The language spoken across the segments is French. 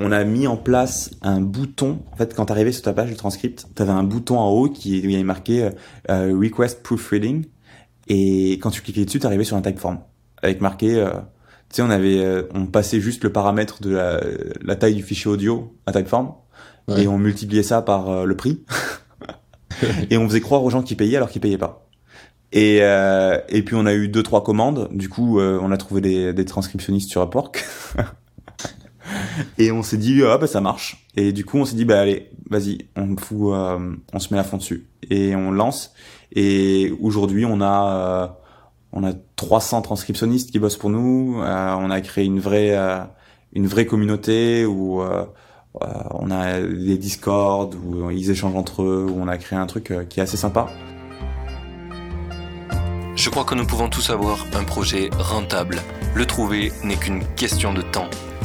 on a mis en place un bouton. En fait, quand tu arrivais sur ta page de transcript, tu avais un bouton en haut qui où il y avait marqué euh, euh, Request Proofreading. Et quand tu cliquais dessus, tu arrivais sur un typeform avec marqué. Euh, tu sais, on avait, on passait juste le paramètre de la, la taille du fichier audio à typeform et on multipliait ça par le prix. et on faisait croire aux gens qui payaient alors qu'ils payaient pas. Et, euh, et puis on a eu deux trois commandes. Du coup, euh, on a trouvé des, des transcriptionnistes sur Upwork. et on s'est dit ah bah ça marche. Et du coup, on s'est dit bah allez, vas-y, on fout, euh, on se met à fond dessus et on lance. Et aujourd'hui, on a euh, on a 300 transcriptionnistes qui bossent pour nous. on a créé une vraie une vraie communauté où on a des Discord où ils échangent entre eux, où on a créé un truc qui est assez sympa. Je crois que nous pouvons tous avoir un projet rentable. Le trouver n'est qu'une question de temps.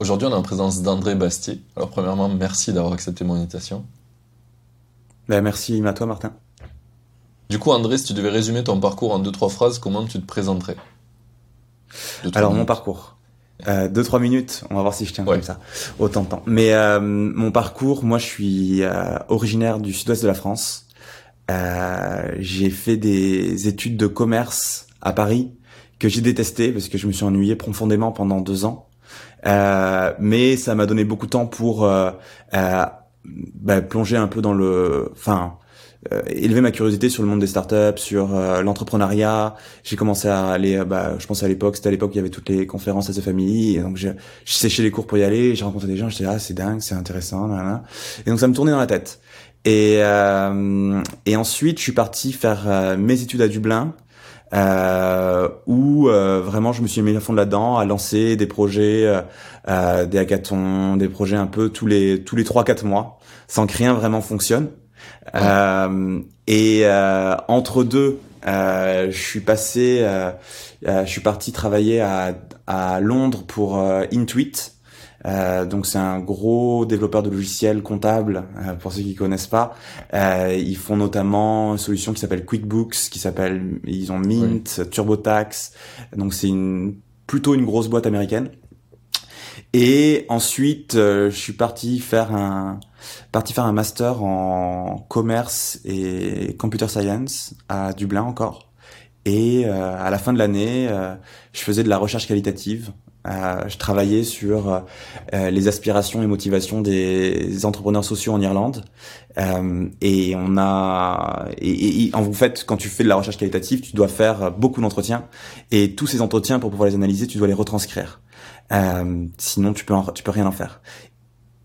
Aujourd'hui, on est en présence d'André Bastier. Alors, premièrement, merci d'avoir accepté mon invitation. Ben, merci à toi, Martin. Du coup, André, si tu devais résumer ton parcours en deux, trois phrases, comment tu te présenterais? Alors, mon parcours. Euh, deux trois minutes, on va voir si je tiens comme ça autant de temps. Mais euh, mon parcours, moi, je suis euh, originaire du sud-ouest de la France. Euh, j'ai fait des études de commerce à Paris que j'ai détesté parce que je me suis ennuyé profondément pendant deux ans. Euh, mais ça m'a donné beaucoup de temps pour bah, plonger un peu dans le, enfin euh, élever ma curiosité sur le monde des startups, sur euh, l'entrepreneuriat. J'ai commencé à aller, euh, bah, je pense à l'époque, c'était à l'époque où il y avait toutes les conférences à sa famille, et donc je séchais les cours pour y aller. J'ai rencontré des gens, j'étais ah c'est dingue, c'est intéressant, et donc ça me tournait dans la tête. Et et ensuite je suis parti faire mes études à Dublin. Euh, où vraiment je me suis mis à fond là-dedans, à lancer des projets, euh, des hackathons, des projets un peu tous les tous les trois quatre mois, sans que rien vraiment fonctionne. Euh, et euh, entre deux, euh, je suis passé, je suis parti travailler à, à Londres pour Intuit. Euh, donc c'est un gros développeur de logiciels comptables pour ceux qui connaissent pas. Euh, ils font notamment une solution qui s'appelle QuickBooks, qui s'appelle ils ont Mint, TurboTax. Donc c'est une plutôt une grosse boîte américaine. Et ensuite je suis parti faire un parti faire un master en commerce et computer science à Dublin encore. Et euh, à la fin de l'année, euh, je faisais de la recherche qualitative. Euh, je travaillais sur les aspirations et motivations des entrepreneurs sociaux en Irlande. et on a, et, et, en fait, quand tu fais de la recherche qualitative, tu dois faire beaucoup d'entretiens. Et tous ces entretiens, pour pouvoir les analyser, tu dois les retranscrire. sinon, tu peux, tu peux rien en faire.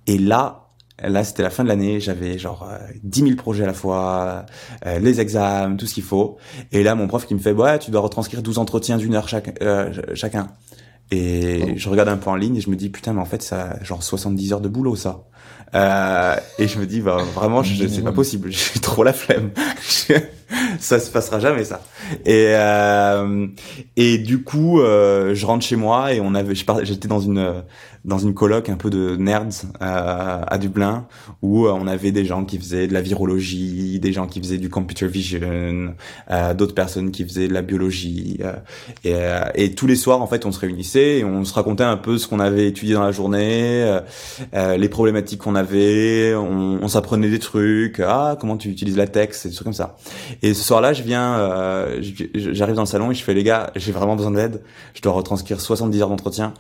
Et là, Là, c'était la fin de l'année, j'avais genre euh, 10 000 projets à la fois, euh, les examens, tout ce qu'il faut. Et là, mon prof qui me fait, ouais, tu dois retranscrire 12 entretiens d'une heure chaque, euh, chacun. Et oh. je regarde un peu en ligne et je me dis, putain, mais en fait, ça genre 70 heures de boulot, ça. Euh, et je me dis, bah, vraiment, je, c'est pas possible, j'ai trop la flemme. ça se passera jamais, ça. Et, euh, et du coup, je rentre chez moi et on avait, j'étais dans une, dans une coloc un peu de nerds euh, à Dublin où euh, on avait des gens qui faisaient de la virologie, des gens qui faisaient du computer vision, euh, d'autres personnes qui faisaient de la biologie et, et, tous les soirs en fait on se réunissait et on se racontait un peu ce qu'on avait étudié dans la journée, les problématiques qu'on avait, on, on s'apprenait des trucs, ah comment tu utilises la texte, des trucs comme ça. Et ce soir-là je viens, j'arrive dans le salon et je fais les gars j'ai vraiment besoin d'aide, je dois retranscrire 70 heures d'entretien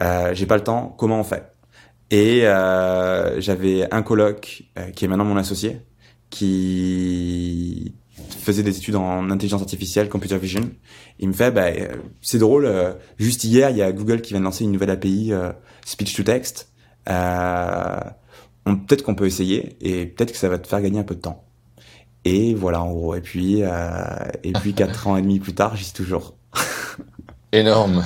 euh, j'ai pas le temps, comment on fait? Et euh, j'avais un coloc euh, qui est maintenant mon associé, qui faisait des études en intelligence artificielle, computer vision. Il me fait, bah, c'est drôle, juste hier, il y a Google qui vient de lancer une nouvelle API speech to text. peut-être qu'on peut essayer et peut-être que ça va te faire gagner un peu de temps. Et voilà, en gros. Et puis, et puis quatre ans et demi plus tard, j'y suis toujours. Énorme.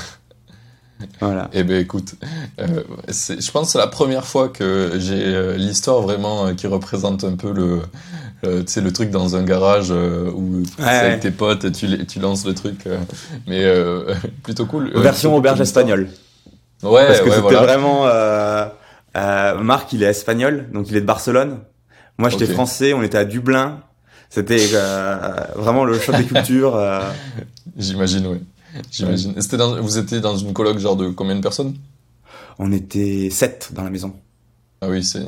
Voilà. Eh ben écoute, euh, je pense que c'est la première fois que j'ai euh, l'histoire vraiment euh, qui représente un peu le, tu sais, le truc dans un garage où tu avec tes potes et tu, tu lances le truc. mais plutôt cool. Version auberge espagnole. Ouais, Parce que ouais, c'était vraiment. Marc, il est espagnol, donc il est de Barcelone. Moi, j'étais français, on était à Dublin. C'était vraiment le choc des cultures. J'imagine, oui. J'imagine. Dans, vous étiez dans une coloc genre de combien de personnes? On était sept dans la maison. Ah oui, c'est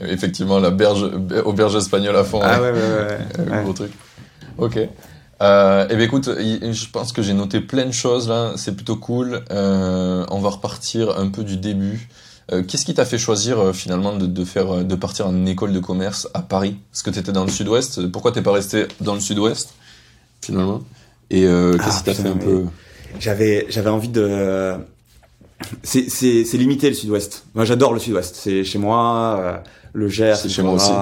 effectivement la berge, auberge espagnole à fond. Ah ouais, ouais, ouais. ouais. Gros truc. Ok. Euh, eh bien écoute, je pense que j'ai noté plein de choses là, c'est plutôt cool. Euh, on va repartir un peu du début. Euh, Qu'est-ce qui t'a fait choisir euh, finalement de, de, faire, de partir en école de commerce à Paris? Parce que tu étais dans le sud-ouest. Pourquoi t'es pas resté dans le sud-ouest finalement? Et euh, qu'est-ce ah, qui t'a fait un peu J'avais j'avais envie de c'est c'est c'est limité le Sud-Ouest. Moi j'adore le Sud-Ouest. C'est chez moi euh, le Gers, c'est chez moi aussi.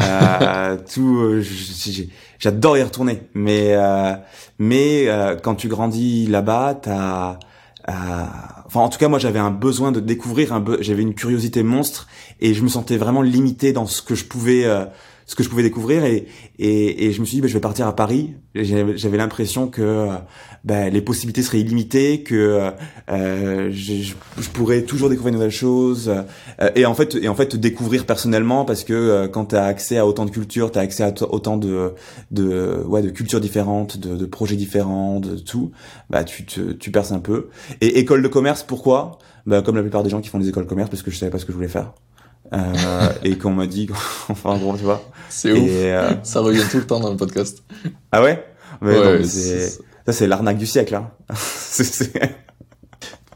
Euh, tout euh, j'adore y retourner. Mais mais quand tu grandis là-bas, t'as enfin en tout cas moi j'avais un besoin de découvrir un j'avais une curiosité monstre et je me sentais vraiment limité dans ce que je pouvais ce que je pouvais découvrir et, et, et je me suis dit bah, je vais partir à Paris. J'avais l'impression que bah, les possibilités seraient illimitées que euh, je, je, pourrais toujours découvrir de nouvelles choses euh, et en fait et en fait découvrir personnellement parce que euh, quand tu as accès à autant de cultures tu as accès à autant de de ouais de cultures différentes de, de projets différents de tout bah tu te, tu perces un peu. Et école de commerce pourquoi? Bah comme la plupart des gens qui font des écoles de commerce parce que je savais pas ce que je voulais faire euh, et qu'on m'a dit, enfin bon, tu vois. C'est ouf. Euh, ça revient tout le temps dans le podcast. Ah ouais, ouais, Ça c'est l'arnaque du siècle. Hein.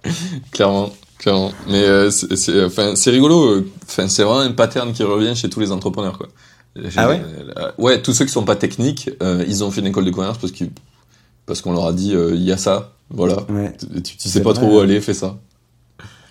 clairement, clairement. Mais euh, c'est, enfin, c'est rigolo. Enfin, c'est vraiment un pattern qui revient chez tous les entrepreneurs, quoi. Ah ouais? Ouais, tous ceux qui sont pas techniques, ils ont fait une école de commerce parce que parce qu'on leur a dit, il y a ça, voilà. Tu, tu sais pas trop où aller, fais ça.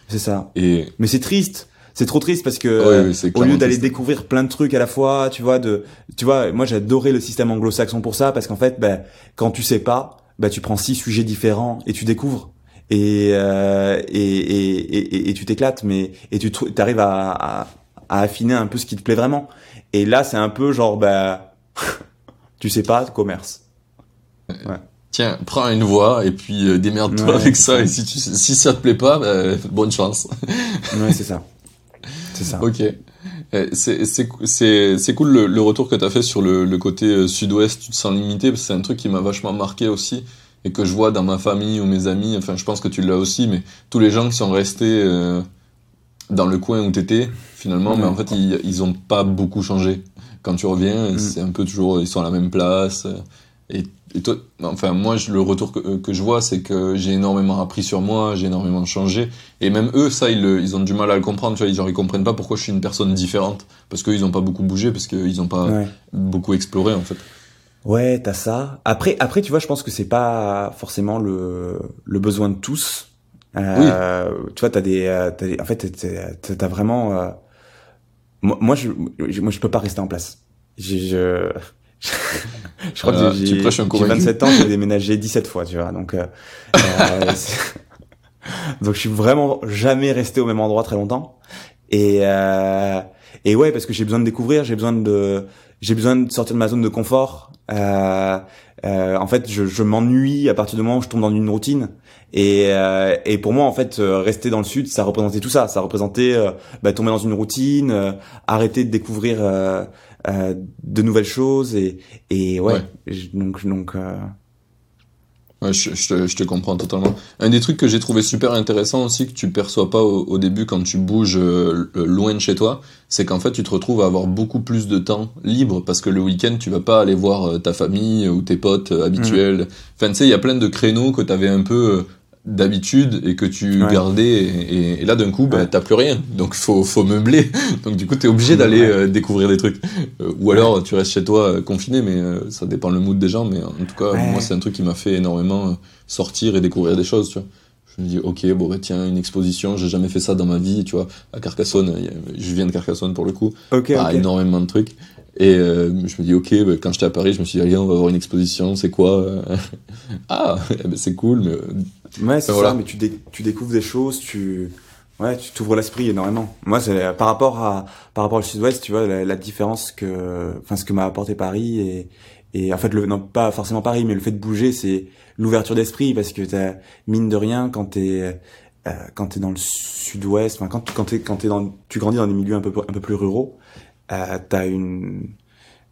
C'est ça. Et mais c'est triste c'est trop triste parce que au lieu d'aller découvrir plein de trucs à la fois, tu vois, de, tu vois, moi j'adorais le système anglo-saxon pour ça parce qu'en fait, ben, quand tu sais pas, ben, tu prends six sujets différents et tu découvres et euh, et, et, et, et, tu t'éclates, mais et tu arrives à, à, à, affiner un peu ce qui te plaît vraiment. Et là, c'est un peu genre, ben, tu sais pas, commerce. Ouais tiens, prends une voix et puis euh, démerde-toi avec ça. Et si, tu, si ça te plaît pas, ben, bonne chance. ouais, c'est ça. C'est ça. Ok. Eh, c'est cool le, le, retour que tu as fait sur le, le côté euh, sud-ouest, tu te sens limité, parce que c'est un truc qui m'a vachement marqué aussi, et que je vois dans ma famille ou mes amis, enfin je pense que tu l'as aussi, mais tous les gens qui sont restés euh, dans le coin où tu étais, finalement, mais en fait ils, ils ont pas beaucoup changé. Quand tu reviens, mm. c'est un peu toujours, ils sont à la même place, euh, et et toi, enfin moi le retour que, que je vois c'est que j'ai énormément appris sur moi, j'ai énormément changé et même eux ça ils, ils ont du mal à le comprendre, tu vois, ils, genre, ils comprennent pas pourquoi je suis une personne différente parce qu'ils ont pas beaucoup bougé parce qu'ils ont pas beaucoup exploré en fait. Ouais, t'as ça. Après après tu vois, je pense que c'est pas forcément le le besoin de tous. Euh, oui. Tu vois, t'as des, as des en fait t'as vraiment euh... moi, moi je moi je peux pas rester en place. Je, je je crois que euh, j'ai 27 ans, j'ai déménagé 17 fois, tu vois. Donc, euh, euh donc je suis vraiment jamais resté au même endroit très longtemps. Et euh, et ouais, parce que j'ai besoin de découvrir, j'ai besoin de j'ai besoin de sortir de ma zone de confort. Euh, euh, en fait, je, je m'ennuie à partir du moment où je tombe dans une routine. Et, euh, et pour moi, en fait, rester dans le sud, ça représentait tout ça. Ça représentait bah, tomber dans une routine, arrêter de découvrir euh, de nouvelles choses et, et ouais, donc donc euh... ouais, je, je, te, je, te, comprends totalement. Un des trucs que j'ai trouvé super intéressant aussi que tu perçois pas au, au début quand tu bouges euh, loin de chez toi, c'est qu'en fait tu te retrouves à avoir beaucoup plus de temps libre parce que le week-end tu vas pas aller voir euh, ta famille ou tes potes habituels. Mmh. Enfin tu sais il y a plein de créneaux que tu avais un peu d'habitude et que tu gardais et, et, là d'un coup bah, t'as plus rien. Donc faut faut meubler. Donc du coup t'es obligé d'aller euh, découvrir des trucs. Euh, ou alors tu restes chez toi euh, confiné mais ça dépend le mood des gens. Mais en tout cas moi c'est un truc qui m'a fait énormément sortir et découvrir des choses tu vois. Je me dis ok bon bah tiens une exposition j'ai jamais fait ça dans ma vie tu vois. À Carcassonne je viens de Carcassonne pour le coup. Okay, pas énormément de trucs. Et je me dis ok bah, quand j'étais à Paris je me suis dit allez on va voir une exposition c'est quoi ah eh ben, c'est cool mais Ouais, c'est ça, mais tu, tu découvres des choses, tu, ouais, tu t'ouvres l'esprit énormément. Moi, c'est par rapport à, par rapport au Sud-Ouest, tu vois, la, différence que, enfin, ce que m'a apporté Paris et, et en fait, le, non, pas forcément Paris, mais le fait de bouger, c'est l'ouverture d'esprit parce que t'as, mine de rien, quand t'es, euh, quand t'es dans le Sud-Ouest, enfin, quand, quand t'es, quand t'es dans, tu grandis dans des milieux un peu, un peu plus ruraux, euh, t'as une,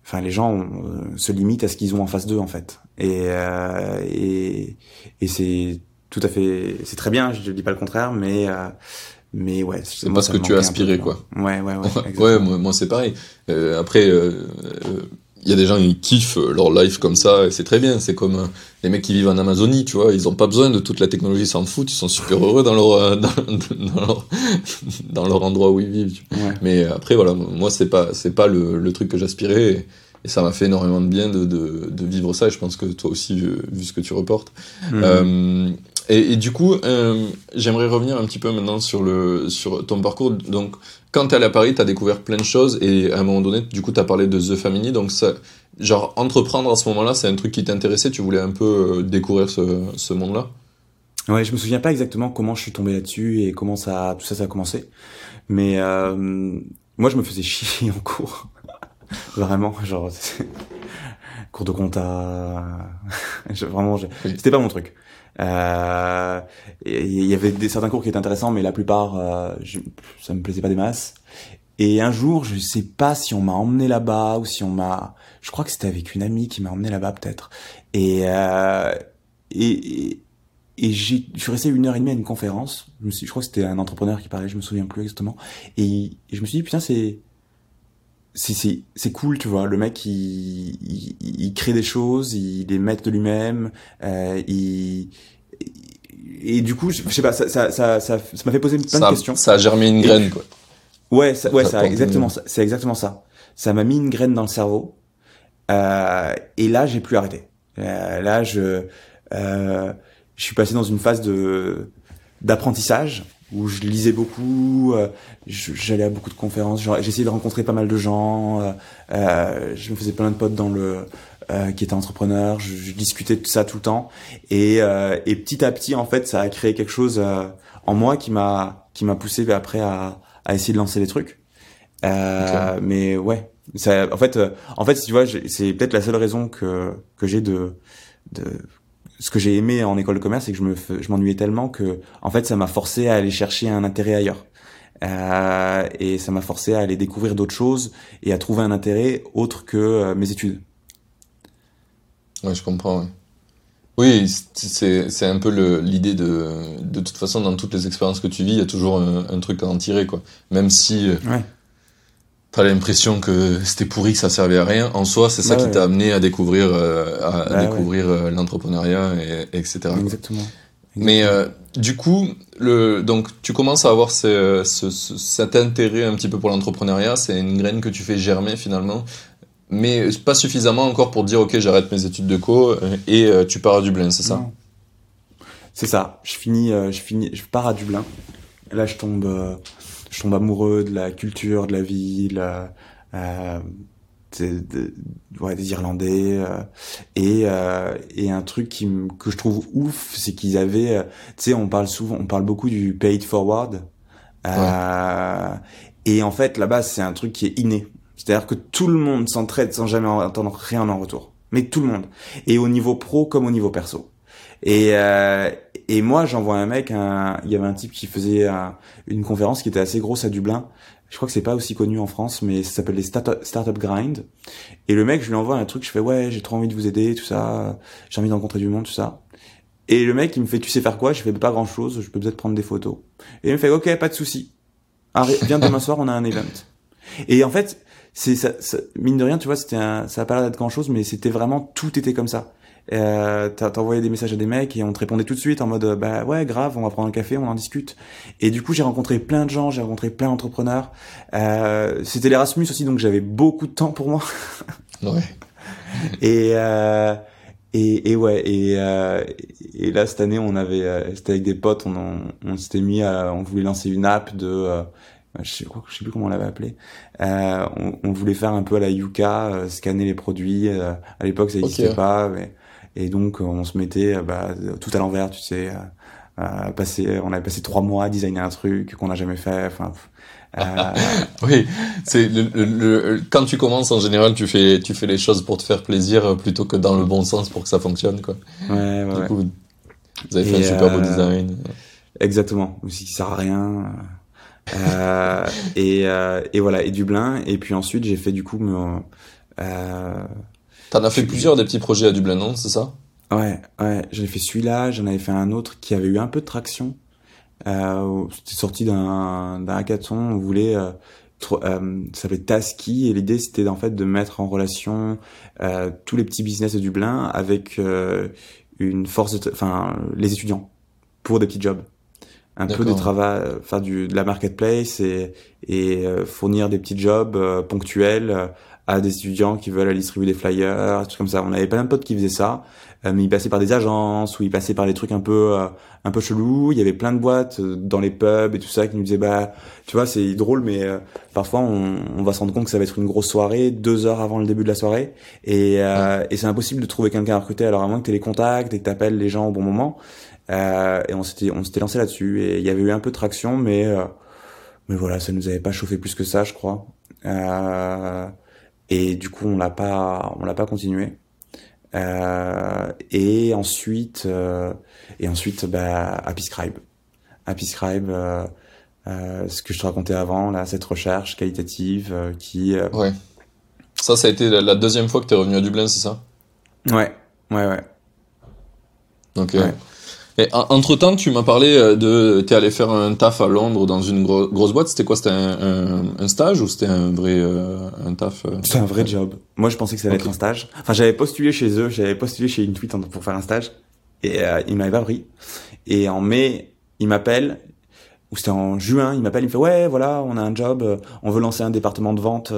enfin les gens euh, se limitent à ce qu'ils ont en face d'eux en fait et euh, et, et c'est tout à fait c'est très bien je dis pas le contraire mais euh, mais ouais c'est pas ce que tu as aspiré quoi. ouais ouais ouais ouais moi, moi c'est pareil. Euh, après il y a des gens qui kiffent leur life comme ça et c'est très bien c'est comme les mecs qui vivent en Amazonie tu vois. Ils ont pas besoin de toute la technologie ils s'en foutent ils sont super heureux dans leur dans, dans, leur dans leur endroit où ils vivent mais après voilà moi c'est pas c'est pas le, le truc que j'aspirais et, et ça m'a fait énormément de bien de, de, de, vivre ça et je pense que toi aussi vu, ce que tu reportes. Mmh. Et, du coup euh, j'aimerais revenir un petit peu maintenant sur le sur ton parcours donc quand t'es allé à Paris t'as découvert plein de choses et à un moment donné du coup t'as parlé de The Family donc ça genre entreprendre à ce moment-là c'est un truc qui t'intéressait? Tu voulais un peu euh, découvrir ce, ce monde-là? Ouais, je me souviens pas exactement comment je suis tombé là-dessus et comment ça, tout ça, ça a commencé. Mais euh, moi, je me faisais chier en cours. Vraiment, genre, cours de compta, vraiment, c'était pas mon truc. Euh, il y avait des, certains cours qui étaient intéressants, mais la plupart, euh, je, ça me plaisait pas des masses. Et un jour, je sais pas si on m'a emmené là-bas ou si on m'a, je crois que c'était avec une amie qui m'a emmené là-bas peut-être. Et, euh, et, et, et je suis resté une heure et demie à une conférence. Je, me suis, je crois que c'était un entrepreneur qui parlait, je me souviens plus exactement. Et je me suis dit putain c'est c'est c'est cool tu vois. Le mec il, il, il crée des choses il les met de lui-même euh, il et du coup je, sais pas ça ça ça ça m'a fait poser plein de questions. ça a germé une graine quoi. Ouais ça, ouais ça, exactement c'est exactement ça. Ça m'a mis une graine dans le cerveau euh, et là j'ai plus arrêté. Euh, là je euh, je suis passé dans une phase de d'apprentissage où je lisais beaucoup, euh, j'allais à beaucoup de conférences, j'essayais de rencontrer pas mal de gens, euh, euh, je me faisais plein de potes dans le euh, qui étaient entrepreneurs, je, je, discutais de ça tout le temps et, euh, et petit à petit en fait ça a créé quelque chose en moi qui m'a qui m'a poussé après à, à essayer de lancer les trucs. Okay. Mais ouais, ça, en fait en fait tu vois c'est peut-être la seule raison que que j'ai de de ce que j'ai aimé en école de commerce, c'est que je me, je m'ennuyais tellement que, en fait, ça m'a forcé à aller chercher un intérêt ailleurs. Euh, et ça m'a forcé à aller découvrir d'autres choses et à trouver un intérêt autre que euh, mes études. Ouais, je comprends. Ouais. Oui, c'est c'est un peu l'idée de de toute façon dans toutes les expériences que tu vis, il y a toujours un, un truc à en tirer quoi. Même si euh, ouais t'as l'impression que c'était pourri, que ça servait à rien. En soi, c'est ça bah qui t'a amené à découvrir, euh, à, bah découvrir euh, l'entrepreneuriat, et, etc. Exactement. Mais euh, du coup, le, donc tu commences à avoir ce, ce, cet intérêt un petit peu pour l'entrepreneuriat. C'est une graine que tu fais germer finalement, mais pas suffisamment encore pour dire ok, j'arrête mes études de co et tu pars à Dublin, c'est ça? C'est ça. Je finis, je finis, je pars à Dublin. Là, je tombe je tombe amoureux de la culture de la ville, euh, de, ouais, des Irlandais euh, et euh, et un truc qui que je trouve ouf, c'est qu'ils avaient, euh, tu sais, on parle souvent, on parle beaucoup du paid forward. Euh, et en fait, là-bas, c'est un truc qui est inné. C'est-à-dire que tout le monde s'entraide sans jamais entendre rien en retour. Mais tout le monde. Et au niveau pro comme au niveau perso. Et, euh, et moi, j'envoie un mec, un, il y avait un type qui faisait une conférence qui était assez grosse à Dublin. Je crois que c'est pas aussi connu en France, mais ça s'appelle les Startup Grind. Et le mec, je lui envoie un truc, je fais ouais, j'ai trop envie de vous aider, tout ça, j'ai envie de du monde, tout ça. Et le mec, il me fait, tu sais faire quoi? Je fais pas grand chose, je peux peut-être prendre des photos. Et il me fait, ok, pas de souci. Viens demain soir, on a un event. Et en fait, c'est ça, mine de rien, tu vois, c'était ça a pas l'air d'être grand chose, mais c'était vraiment tout était comme ça euh, t'envoyais des messages à des mecs et on te répondait tout de suite en mode bah ouais grave on va prendre un café on en discute et du coup j'ai rencontré plein de gens j'ai rencontré plein d'entrepreneurs euh, c'était l'Erasmus aussi donc j'avais beaucoup de temps pour moi ouais et euh, et, et ouais et, euh, et là cette année on avait euh, c'était avec des potes on on, on s'était mis à, on voulait lancer une app de euh, je sais, je sais plus comment on l'avait appelé. Euh, on, on, voulait faire un peu à la Yuka, scanner les produits. à l'époque, ça n'existait pas. Mais, Et donc on se mettait bah, tout à l'envers, tu sais. Euh, passer, on avait passé trois mois à designer un truc qu'on n'a jamais fait. Enfin, euh... oui, c'est le, le, quand tu commences en général, tu fais tu fais les choses pour te faire plaisir euh, plutôt que dans le bon sens pour que ça fonctionne quoi. Ouais, ouais. Du coup, vous avez fait un super beau euh, design. Exactement. Aussi, ça sert à rien. Euh, et, euh, et voilà, et Dublin. Et puis ensuite, j'ai fait du coup. Euh, T'en as fait plusieurs des petits projets à Dublin, non C'est ça? Ouais, ouais. J'avais fait celui-là. J'en avais fait un autre qui avait eu un peu de traction. Euh, C'était sorti d'un hackathon. On voulait euh, euh, ça s'appelait Tasky et l'idée c'était en fait de mettre en relation tous les petits business de Dublin avec une force, enfin les étudiants pour des petits jobs un peu de travail, faire du de la marketplace et, et fournir des petits jobs ponctuels à des étudiants qui veulent aller distribuer des flyers, des trucs comme ça. On avait plein de potes qui faisaient ça, mais ils passaient par des agences ou ils passaient par des trucs un peu un peu chelous. Il y avait plein de boîtes dans les pubs et tout ça qui nous disaient bah tu vois c'est drôle mais parfois on, on, va se rendre compte que ça va être une grosse soirée deux heures avant le début de la soirée et, et c'est impossible de trouver quelqu'un à recruter alors à moins que tu les contacts et que tu appelles les gens au bon moment. Euh, et on s'était on s'était lancé là-dessus et il y avait eu un peu de traction, mais euh, mais voilà, ça nous avait pas chauffé plus que ça, je crois. Euh, et du coup, on l'a pas on l'a pas continué. Euh, et ensuite euh, et ensuite bah Happy Scribe. Happy Scribe euh, ce que je te racontais avant, là, cette recherche qualitative qui. Ouais. Ça, ça a été la deuxième fois que tu es revenu à Dublin, c'est ça? Ouais, ouais, ouais. Ok. Ouais. Et entre temps, tu m'as parlé euh, de, t'es allé faire un taf à Londres dans une grosse boîte. C'était quoi? C'était un, un, stage ou c'était un vrai euh, un taf euh? C'était un vrai job. Moi, je pensais que ça allait être un stage. Enfin, j'avais postulé chez eux, j'avais postulé chez Intuit pour faire un stage, et euh, ils m'avaient pas pris. Et en mai, il m'appelle, ou c'était en juin, il m'appelle, il me fait ouais, voilà, on a un job, on veut lancer un département de vente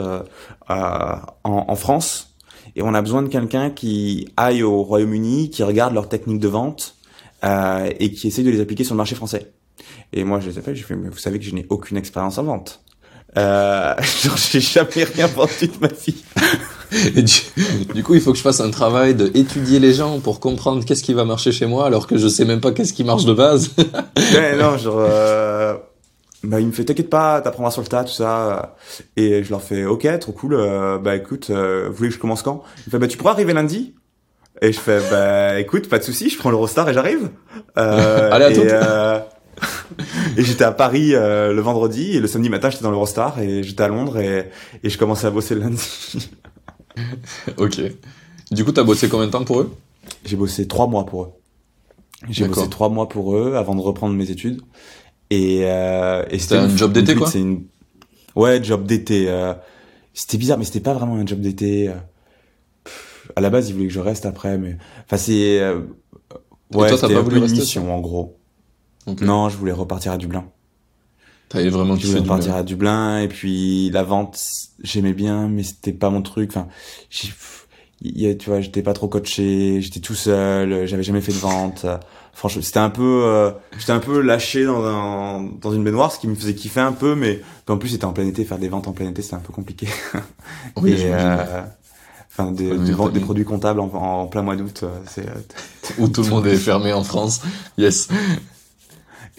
en, en France, et on a besoin de quelqu'un qui aille au Royaume-Uni, qui regarde leur technique de vente euh, et qui essaye de les appliquer sur le marché français. Et moi, je les appelle, je fais, mais vous savez que je n'ai aucune expérience en vente. Euh, genre, j'ai jamais rien vendu de ma vie. Et du, coup, il faut que je fasse un travail de étudier les gens pour comprendre qu'est-ce qui va marcher chez moi, alors que je sais même pas qu'est-ce qui marche de base. ouais, non, genre, euh, bah, il me fait, t'inquiète pas, t'apprendras sur le tas, tout ça. Et je leur fais, ok, trop cool, euh, bah, écoute, euh, vous voulez que je commence quand? Il fait, bah, tu pourras arriver lundi? Et je fais, bah écoute, pas de souci, je prends l'Eurostar et j'arrive. Euh, Allez à et, euh, et j'étais à Paris euh, le vendredi et le samedi matin j'étais dans l'Eurostar et j'étais à Londres et, et je commençais à bosser le lundi. ok. Du coup, t'as bossé combien de temps pour eux? J'ai bossé trois mois pour eux. J'ai bossé trois mois pour eux avant de reprendre mes études. Et, euh, et c'était un job d'été quoi? une... Ouais, job d'été. Euh, c'était bizarre, mais c'était pas vraiment un job d'été à la base, ils voulaient que je reste après, mais enfin c'est euh... ouais, c'était un peu une mission en gros. Non, je voulais repartir à Dublin. T'avais vraiment je voulais repartir à Dublin et puis la vente, j'aimais bien, mais c'était pas mon truc. Enfin, tu vois, j'étais pas trop coaché, j'étais tout seul, j'avais jamais fait de vente. Franchement, c'était un peu, euh, j'étais un peu lâché dans un, dans une baignoire, ce qui me faisait kiffer un peu, mais en plus c'était en plein été, faire des ventes en plein été, c'était un peu compliqué. Oui, et, euh, Enfin, des, des, produits comptables en, en plein mois d'août, euh, c'est euh, où tout le monde est fermé en France. Yes.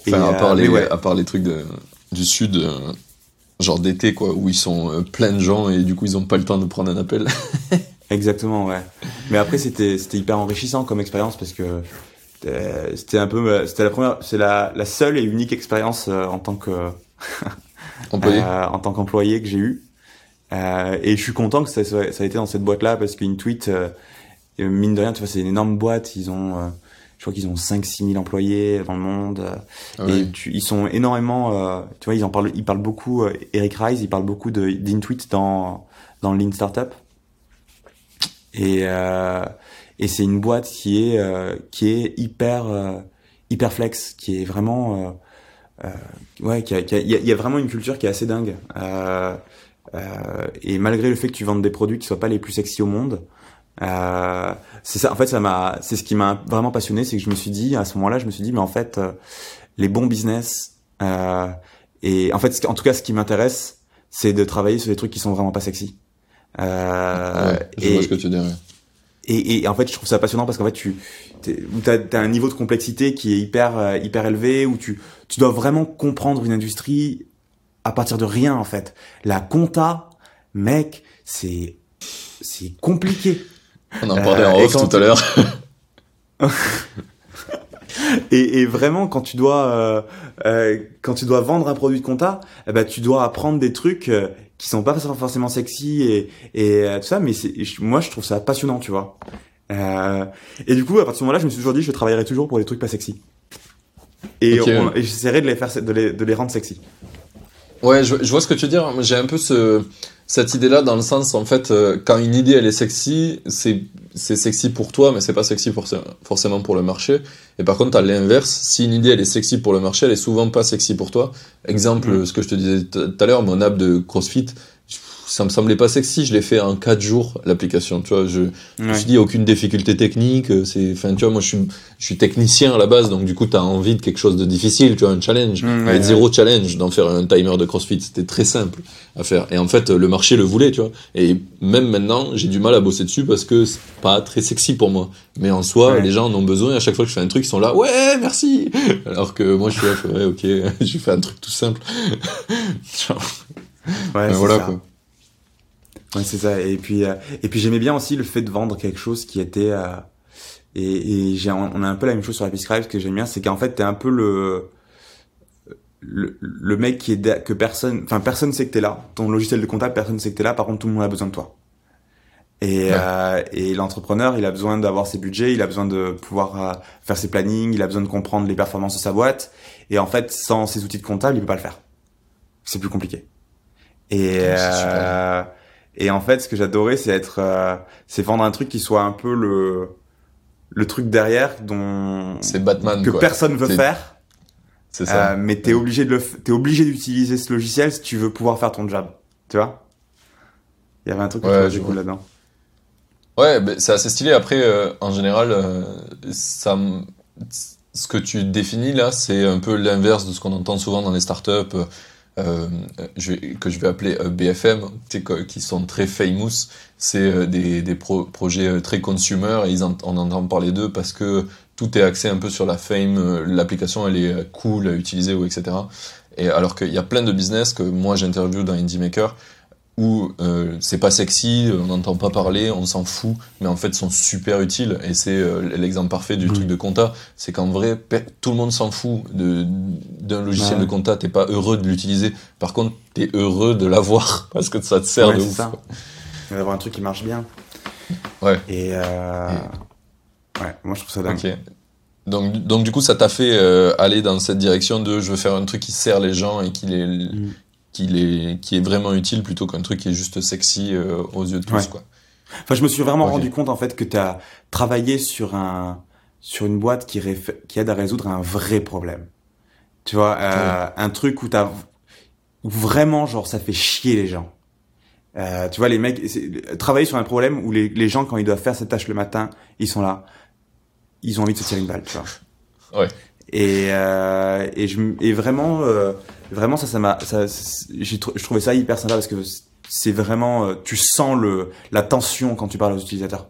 Enfin, à, part euh, les, à part les trucs de, du sud, genre d'été quoi, où ils sont plein de gens et du coup ils ont pas le temps de prendre un appel. Exactement, ouais. Mais après c'était c'était hyper enrichissant comme expérience parce que c'était un peu c'était la première c'est la, la seule et unique expérience en tant que employé en tant qu'employé que j'ai eu euh, et je suis content que ça, ça, a été dans cette boîte-là parce qu'une tweet, euh, mine de rien, tu vois, c'est une énorme boîte. Ils ont, euh, je crois qu'ils ont 5-6 000 employés dans le monde. Ah et ils sont énormément, tu vois, ils en parlent, ils parlent beaucoup. Eric Rice, il parle beaucoup de d'Intweet dans dans Lean Startup. Et et c'est une boîte qui est qui est hyper hyper flex, qui est vraiment ouais, qui a, il y, y, a, vraiment une culture qui est assez dingue. Euh, euh, et malgré le fait que tu vendes des produits qui soient pas les plus sexy au monde, euh, c'est ça. En fait, ça m'a, c'est ce qui m'a vraiment passionné, c'est que je me suis dit à ce moment-là, je me suis dit, mais en fait, euh, les bons business euh, et en fait, en tout cas, ce qui m'intéresse, c'est de travailler sur des trucs qui sont vraiment pas sexy. Euh, ouais, je et, vois ce que tu dis. et, et, en fait, je trouve ça passionnant parce qu'en fait, tu as, as, un niveau de complexité qui est hyper euh, hyper élevé où tu tu dois vraiment comprendre une industrie à partir de rien en fait. La compta, mec, c'est c'est compliqué. On en parlait en off tout à l'heure. et, et, vraiment, quand tu dois euh, euh, quand tu dois vendre un produit de compta, eh ben tu dois apprendre des trucs euh, qui sont pas forcément sexy et et euh, tout ça, mais moi je trouve ça passionnant, tu vois. Euh, et du coup, à partir de ce moment-là, je me suis toujours dit, je travaillerai toujours pour les trucs pas sexy. Et, et j'essaierai de les faire, de les, de les rendre sexy. Ouais, je, je, vois ce que tu veux dire. J'ai un peu ce, cette idée-là dans le sens, en fait, euh, quand une idée elle est sexy, c'est c'est sexy pour toi, mais c'est pas sexy pour, forcément pour le marché. Et par contre, à l'inverse, si une idée elle est sexy pour le marché, elle est souvent pas sexy pour toi. Exemple, mm. ce que je te disais tout à l'heure, mon app de CrossFit, ça me semblait pas sexy. Je l'ai fait en 4 jours, l'application. Tu vois, je, je me suis dit, aucune difficulté technique. Euh, c'est, enfin, tu vois, moi, je suis, je suis technicien à la base, donc du coup, t'as envie de quelque chose de difficile, tu vois, un challenge. Mmh, ouais, zéro challenge d'en faire un timer de CrossFit. C'était très simple à faire. Et en fait, le marché le voulait, tu vois. Et même maintenant, j'ai du mal à bosser dessus parce que c'est pas très sexy pour moi. Mais en soi, les gens en ont besoin. Et à chaque fois que je fais un truc, ils sont là, ouais, merci. Alors que moi, je suis là, ouais, ok, je fais un truc tout simple. ouais, voilà, quoi. Ouais, c'est ça. Et puis, euh, et puis j'aimais bien aussi le fait de vendre quelque chose qui était. Euh, et, et j'ai, on a un peu la même chose sur la. Ce que j'aime bien, c'est qu'en fait, t'es un peu le, le, le mec qui est que personne, enfin personne sait que t'es là. Ton logiciel de comptable, personne sait que t'es là. Par contre, tout le monde a besoin de toi. Et, euh, et l'entrepreneur, il a besoin d'avoir ses budgets, il a besoin de pouvoir euh, faire ses plannings, il a besoin de comprendre les performances de sa boîte. Et en fait, sans ses outils de comptable, il peut pas le faire. C'est plus compliqué. Et, euh, et en fait, ce que j'adorais, c'est être, euh, c'est vendre un truc qui soit un peu le, le truc derrière dont c'est Batman que personne veut faire. C'est ça. Euh, mais t'es obligé de le, t'es obligé d'utiliser ce logiciel si tu veux pouvoir faire ton job. Tu vois Il y avait un truc ouais, que cool là-dedans. Ouais, c'est assez stylé. Après, euh, en général, euh, ça, ce que tu définis là, c'est un peu l'inverse de ce qu'on entend souvent dans les startups. Euh, je que je vais appeler euh, BFM, qui sont très famous. C'est euh, des, des projets très consumer et ils on entend parler d'eux parce que tout est axé un peu sur la fame, l'application elle est cool à utiliser ou etc. Et alors qu'il y a plein de business que moi j'interviewe dans Indie Maker où euh, c'est pas sexy, on n'entend pas parler, on s'en fout, mais en fait sont super utiles. Et c'est euh, l'exemple parfait du truc de compta, c'est qu'en vrai, tout le monde s'en fout d'un logiciel de compta, t'es pas heureux de l'utiliser. Par contre, t'es heureux de l'avoir parce que ça te sert de ouf. Ça. D'avoir un truc qui marche bien. Ouais. Et, euh... ouais, moi je trouve ça dingue. Donc, donc du coup, ça t'a fait euh, aller dans cette direction de je veux faire un truc qui sert les gens et qui les, mm est, qui est vraiment utile plutôt qu'un truc qui est juste sexy euh, aux yeux de tous, quoi. Enfin, je me suis vraiment rendu compte, en fait, que tu as travaillé sur un, sur une boîte qui, qui aide à résoudre un vrai problème. Tu vois, euh, un truc où t'as, où vraiment, genre, ça fait chier les gens. Euh, tu vois, les mecs, travailler sur un problème où les, les gens, quand ils doivent faire cette tâche le matin, ils sont là, ils ont envie de se tirer une balle, tu vois. Ouais. Et, euh, et, je, et vraiment, euh, vraiment ça, ça m'a, ça, j'ai je trouvais ça hyper sympa parce que c'est vraiment, euh, tu sens le, la tension quand tu parles aux utilisateurs.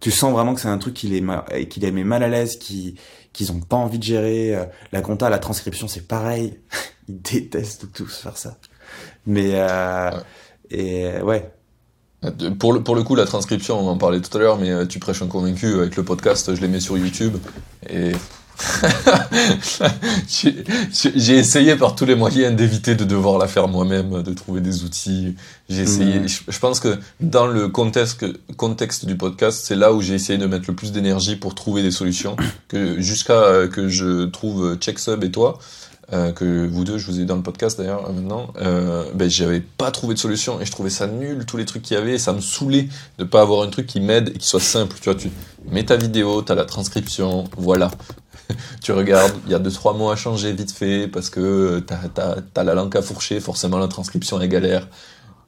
Tu sens vraiment que c'est un truc qui les, qui les met mal à l'aise, qui, qu'ils ont pas envie de gérer. Euh, la compta, la transcription, c'est pareil. Ils détestent tous faire ça. Mais euh, et ouais. Pour le, pour le coup, la transcription, on en parlait tout à l'heure, mais tu prêches un convaincu avec le podcast, je l'ai mis sur YouTube et j'ai essayé par tous les moyens d'éviter de devoir la faire moi-même, de trouver des outils. J'ai essayé. Je, pense que dans le contexte, contexte du podcast, c'est là où j'ai essayé de mettre le plus d'énergie pour trouver des solutions. Que jusqu'à que je trouve CheckSub et toi, euh, que vous deux, je vous ai dans le podcast d'ailleurs euh, maintenant, euh, ben j'avais pas trouvé de solution et je trouvais ça nul tous les trucs qu'il y avait et ça me saoulait de pas avoir un truc qui m'aide et qui soit simple. Tu vois, tu mets ta vidéo, t'as la transcription, voilà. Tu regardes, il y a deux trois mots à changer vite fait parce que t'as as, la langue à fourcher, forcément la transcription est galère.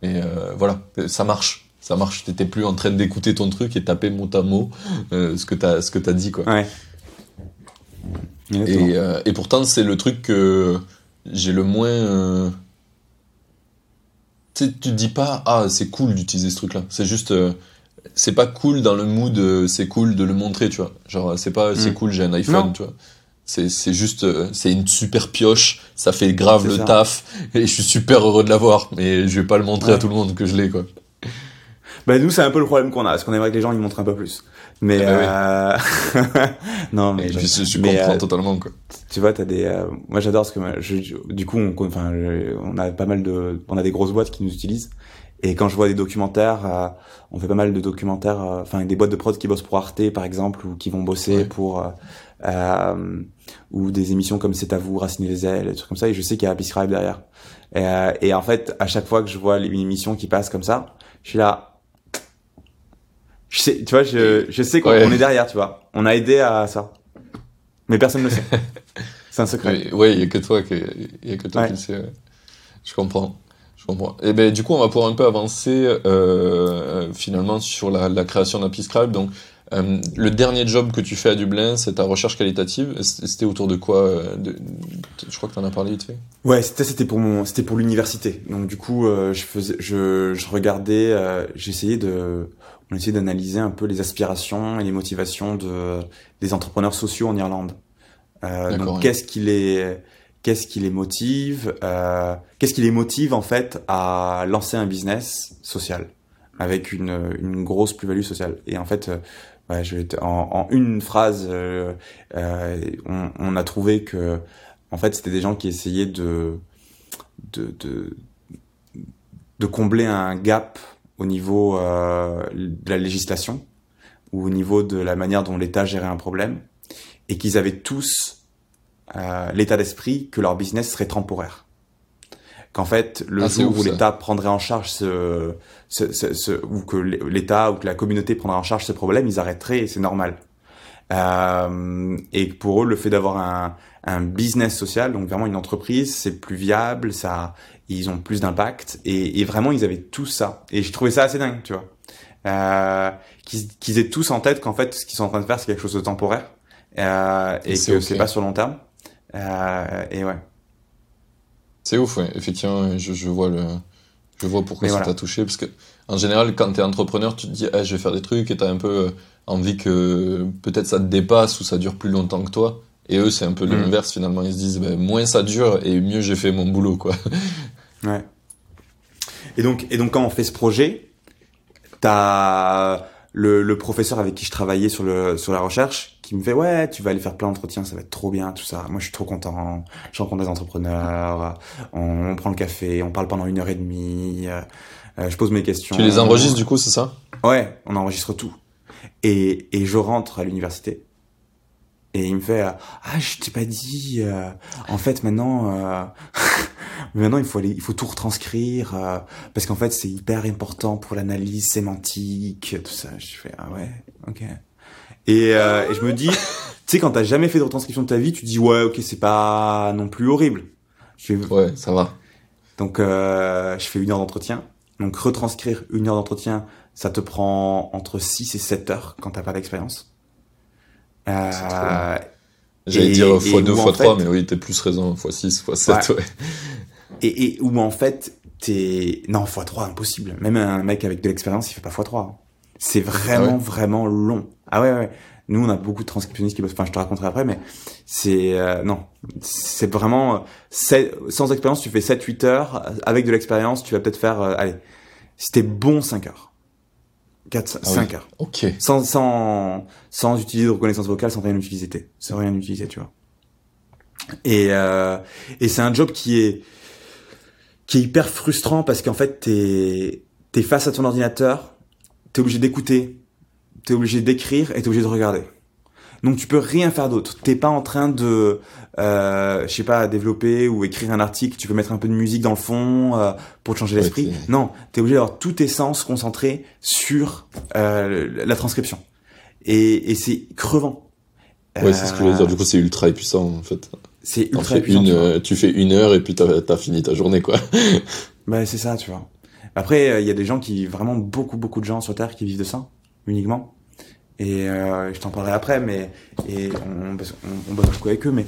Et euh, voilà, ça marche, ça marche. T'étais plus en train d'écouter ton truc et taper mot à mot euh, ce que t'as ce que t'as dit quoi. Ouais. Et, euh, et, pourtant c'est le truc que j'ai le moins. Tu tu dis pas ah c'est cool d'utiliser ce truc là. C'est juste c'est pas cool dans le mood, euh, c'est cool de le montrer, tu vois. Genre, c'est pas, c'est Mm. cool, j'ai un iPhone, tu vois. C'est, c'est juste, euh, c'est une super pioche, ça fait grave le ça. taf, et je suis super heureux de l'avoir, mais je vais pas le montrer Ouais. à tout le monde que je l'ai, quoi. Bah nous c'est un peu le problème qu'on a, parce qu'on aimerait que les gens ils montrent un peu plus. Mais Ah euh... non mais Et puis, je, je mais, comprends euh, totalement, quoi. tu vois t'as des euh, moi j'adore ce que je, je- du coup on enfin je- on a pas mal de on a des grosses boîtes qui nous utilisent et quand je vois des documentaires euh, on fait pas mal de documentaires euh, enfin des boîtes de prod qui bossent pour Arte par exemple ou qui vont bosser Ouais. pour euh, euh, ou des émissions comme C'est à vous Raciner les ailes des trucs comme ça et je sais qu'il y a Happy Scribe derrière et, euh, et en fait à chaque fois que je vois une émission qui passe comme ça je suis là je sais, tu vois, je, je sais qu'on Ouais. est derrière, tu vois. On a aidé à ça. Mais personne ne le sait. C'est un secret. Ouais, il y a que toi qui, il y a que toi Ouais. qui le sais. ouais. Je comprends. Je comprends. Et ben, du coup, on va pouvoir un peu avancer, euh, finalement, sur la, la création d'Happy Scribe. Donc, euh, le dernier job que tu fais à Dublin, c'est ta recherche qualitative. C'était autour de quoi euh, de- Je crois que tu en as parlé vite fait. Ouais, c'était c'était pour mon c'était pour l'université. Donc du coup, euh, je faisais je je regardais euh, j'essayais de on essayait d'analyser un peu les aspirations et les motivations de des entrepreneurs sociaux en Irlande. Euh, donc ouais. qu'est-ce qui les qu'est-ce qui les motive euh, qu'est-ce qui les motive en fait à lancer un business social avec une grosse plus-value sociale. Et en fait euh, te- en, une phrase, euh, on, a trouvé que, en fait, c'était des gens qui essayaient de, de, combler un gap au niveau de la législation ou au niveau de la manière dont l'État gérait un problème, et qu'ils avaient tous euh, l'état d'esprit que leur business serait temporaire. Qu'en fait, le Ah, jour ouf, où l'État prendrait en charge ce, ce, ce, ce- ou que l'État ou que la communauté prendrait en charge ce problème, ils arrêteraient et c'est normal. Euh, et pour eux, le fait d'avoir un, un business social, donc vraiment une entreprise, c'est plus viable, ça, ils ont plus d'impact et, et vraiment ils avaient tout ça. Et je trouvais ça assez dingue, tu vois, euh, qu'ils qu'ils aient tous en tête qu'en fait ce qu'ils sont en train de faire c'est quelque chose de temporaire euh, et que c'est pas sur long terme. Euh, et ouais. C'est ouf, ouais. Effectivement, je, je vois le, je vois pourquoi Mais ça voilà. t'a touché. Parce que, en général, quand t'es entrepreneur, tu te dis, ah, je vais faire des trucs et t'as un peu euh, envie que peut-être ça te dépasse ou ça dure plus longtemps que toi. Et eux, c'est un peu Mhm. l'inverse finalement. Ils se disent, ben, moins ça dure et mieux j'ai fait mon boulot, quoi. Ouais. Et donc, et donc quand on fait ce projet, t'as le, le professeur avec qui je travaillais sur le sur la recherche qui me fait ouais tu vas aller faire plein d'entretiens ça va être trop bien tout ça moi je suis trop content je rencontre des entrepreneurs on, on prend le café on parle pendant une heure et demie euh, euh, je pose mes questions tu les enregistres du coup, c'est ça? Ouais, on enregistre tout. Et, et je rentre à l'université. Et il me fait euh, Ah, je t'ai pas dit. euh, en fait, maintenant, euh, maintenant il faut aller, il faut tout retranscrire euh, parce qu'en fait, c'est hyper important pour l'analyse sémantique, tout ça. Je fais Ah ouais, ok. Et, euh, et je me dis, tu sais, quand t'as jamais fait de retranscription de ta vie, tu dis ouais, ok, c'est pas non plus horrible. Je fais, Ouais, ça va. donc, euh, je fais une heure d'entretien. Donc, retranscrire une heure d'entretien, ça te prend entre 6 et 7 heures quand t'as pas d'expérience. Euh. J'allais dire et x2, où, en x3, fait- mais oui, t'as plus raison, x6, x7, ouais. et, et où en fait, t'es... Non, x3, impossible. Même un mec avec de l'expérience, il fait pas x3. C'est vraiment, Ah ouais vraiment long. Ah ouais, ouais. Nous, on a beaucoup de transcriptionnistes qui bossent. Enfin, je te raconterai après, mais c'est... euh, non. C'est vraiment... sept- Sans expérience, tu fais 7-8 heures. Avec de l'expérience, tu vas peut-être faire... euh, allez, si t'es bon, 5 heures. 4, Ah 5 oui. heures. Ok. Sans, sans, sans utiliser de reconnaissance vocale, sans rien utiliser. Sans rien utiliser, tu vois. Et, euh, et c'est un job qui est, qui est hyper frustrant parce qu'en fait, t'es, t'es face à ton ordinateur, t'es obligé d'écouter, t'es obligé d'écrire et t'es obligé de regarder. Donc tu peux rien faire d'autre. T'es pas en train de, euh, je sais pas, développer ou écrire un article. Tu peux mettre un peu de musique dans le fond euh, pour te changer l'esprit. t'es- Non, t'es obligé d'avoir tous tes sens concentrés sur euh, la transcription. Et, et c'est crevant. Ouais, c'est ce que je voulais dire. Du coup, c'est ultra épuisant, en fait. C'est ultra épuisant. une, tu vois. euh, tu fais une heure et puis t'as as fini ta journée, quoi. Bah, c'est ça, tu vois. Après, euh, il y a des gens qui, vraiment beaucoup, beaucoup de gens sur Terre qui vivent de ça, uniquement. Et euh, je t'en parlerai après, mais et on, qu'on- on, bosse beaucoup avec eux, mais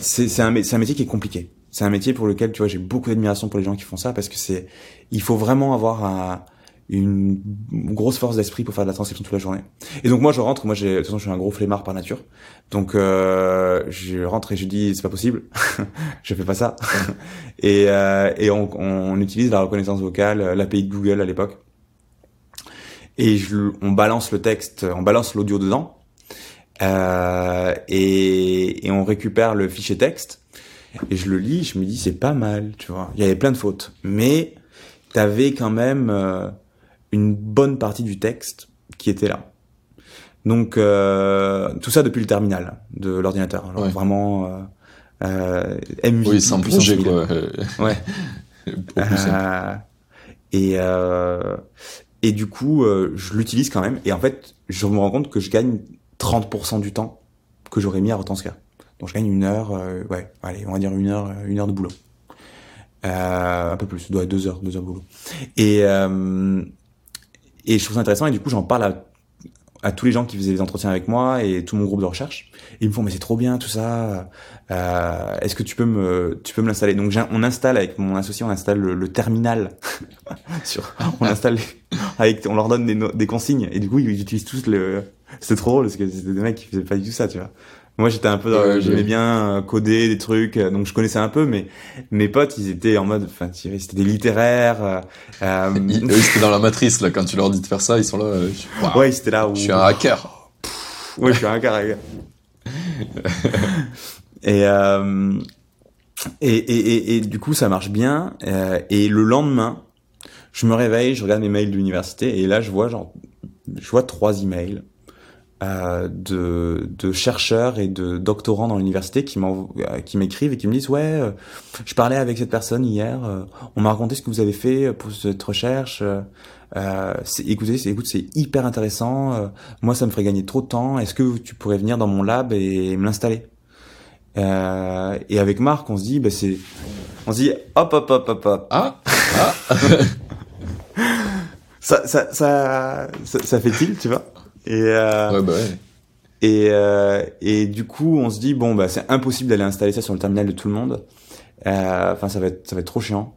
c'est un, un métier qui est compliqué. C'est un métier pour lequel, tu vois, j'ai beaucoup d'admiration pour les gens qui font ça parce que c'est, il faut vraiment avoir un- une grosse force d'esprit pour faire de la transcription toute la journée. Et donc moi je rentre, moi j'ai de toute façon je suis un gros flemmard par nature. Donc euh, je rentre et je dis c'est pas possible, je fais pas ça. et euh, et on, on utilise la reconnaissance vocale, l'API de Google à l'époque. Et je, on balance le texte, on balance l'audio dedans. Euh, et, et on récupère le fichier texte et je le lis, je me dis c'est pas mal, tu vois. Il y avait plein de fautes, mais t'avais quand même euh, une bonne partie du texte qui était là. Donc euh, tout ça depuis le terminal de l'ordinateur. Vraiment euh, euh, MVP. Oui, sans quoi. ouais. Euh, et euh, et du coup, je l'utilise quand même. Et en fait, je me rends compte que je gagne 30% du temps que j'aurais mis à retranscrire. Donc je gagne une heure, ouais, allez, on va dire une heure, une heure de boulot. un peu plus, doit deux heures, deux heures de boulot. Et et je trouve ça intéressant et du coup j'en parle à, à, tous les gens qui faisaient les entretiens avec moi et tout mon groupe de recherche. Ils me font mais c'est trop bien tout ça. Euh, Est-ce que tu peux me tu peux me l'installer? Donc on installe avec mon associé on installe le, terminal sur on installe avec on leur donne des, des consignes et du coup ils utilisent tous le c'est trop drôle parce que c'était des mecs qui faisaient pas du tout ça tu vois. Moi, j'étais un peu, dans, j'aimais bien euh, coder des trucs, euh, donc je connaissais un peu, mais mes potes, ils étaient en mode, enfin, c'était des littéraires. Euh, euh eux, c'était dans la matrice là. Quand tu leur dis de faire ça, ils sont là. Ouais, c'était là. Où... Je suis un hacker. ouais, je suis un hacker. et, euh, et, et, et, et, du coup, ça marche bien. et le lendemain, je me réveille, je regarde mes mails de l'université, et là, je vois genre, je vois trois emails euh, de, de, chercheurs et de doctorants dans l'université qui euh, qui m'écrivent et qui me disent ouais euh, je parlais avec cette personne hier on m'a raconté ce que vous avez fait pour cette recherche euh, écoutez c'est écoute c'est hyper intéressant moi ça me ferait gagner trop de temps est-ce que tu pourrais venir dans mon lab et me l'installer? Et avec Marc on se dit bah c'est on se dit hop hop hop hop hop. Ah, ah. ça, ça, ça, ça, ça fait il tu vois? Et, euh, ouais, bah ouais. et, euh, et du coup, on se dit bon bah c'est impossible d'aller installer ça sur le terminal de tout le monde. Euh, enfin, ça va être ça va être trop chiant.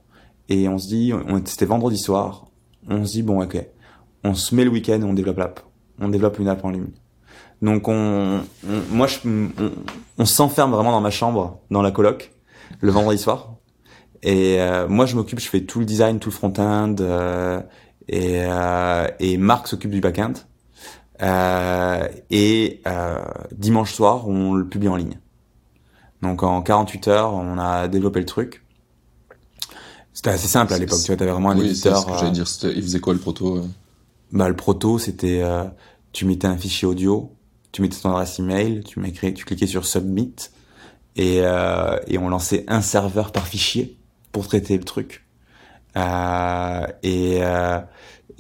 Et on se dit, on, c'était vendredi soir. On se dit bon ok, on se met le week-end, on développe l'app. On développe une app en ligne. Donc on, moi je, on, on s'enferme vraiment dans ma chambre, dans la coloc, le vendredi soir. Et euh, moi je m'occupe, je fais tout le design, tout le front-end, euh, et, euh, et Marc s'occupe du back-end. Euh, et euh, dimanche soir, on le publie en ligne. Donc en 48 heures, on a développé le truc. C'était assez simple à l'époque, tu vois, t'avais vraiment un oui, éditeur. Ce que j'allais dire, il faisait quoi le proto euh? Bah le proto, c'était euh, tu mettais un fichier audio, tu mettais ton adresse email, tu m'écris, tu cliquais sur submit et euh, et on lançait un serveur par fichier pour traiter le truc. Euh, et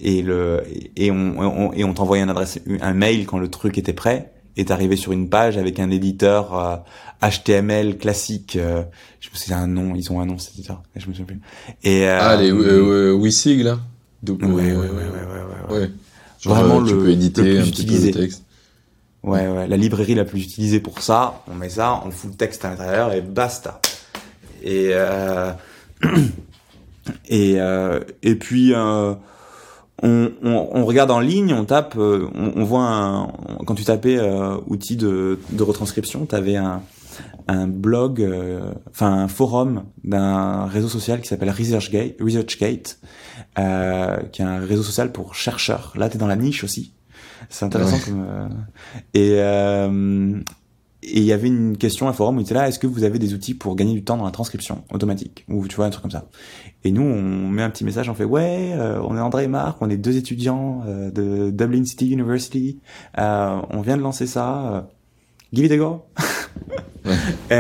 et le et on, et on t'envoyait un adresse un mail quand le truc était prêt et t'arrivais sur une page avec un éditeur HTML euh, classique euh, je me souviens un nom ils ont un nom cet éditeur je me souviens plus et euh, ah les euh, Wisig là ouais, ouais, ouais, ouais, ouais, ouais, ouais. Vraiment tu le, peux éditer le plus un utilisé. Petit texte. Ouais, ouais, la librairie la plus utilisée pour ça, on met ça, on fout le texte à l'intérieur et basta. Et euh, et euh, et puis euh, on, on, on, regarde en ligne, on tape, euh, on, on voit un, quand tu tapais euh, outil de, de retranscription, tu avais un, un blog, euh, enfin un forum d'un réseau social qui s'appelle ResearchGate, ResearchGate euh, qui est un réseau social pour chercheurs. Là, tu es dans la niche aussi. C'est intéressant comme et et il y avait une question, un forum où il était là, est-ce que vous avez des outils pour gagner du temps dans la transcription automatique? Ou tu vois, un truc comme ça. Et nous, on met un petit message, on fait, ouais, euh, on est André et Marc, on est deux étudiants euh, de Dublin City University, euh, on vient de lancer ça, give it a go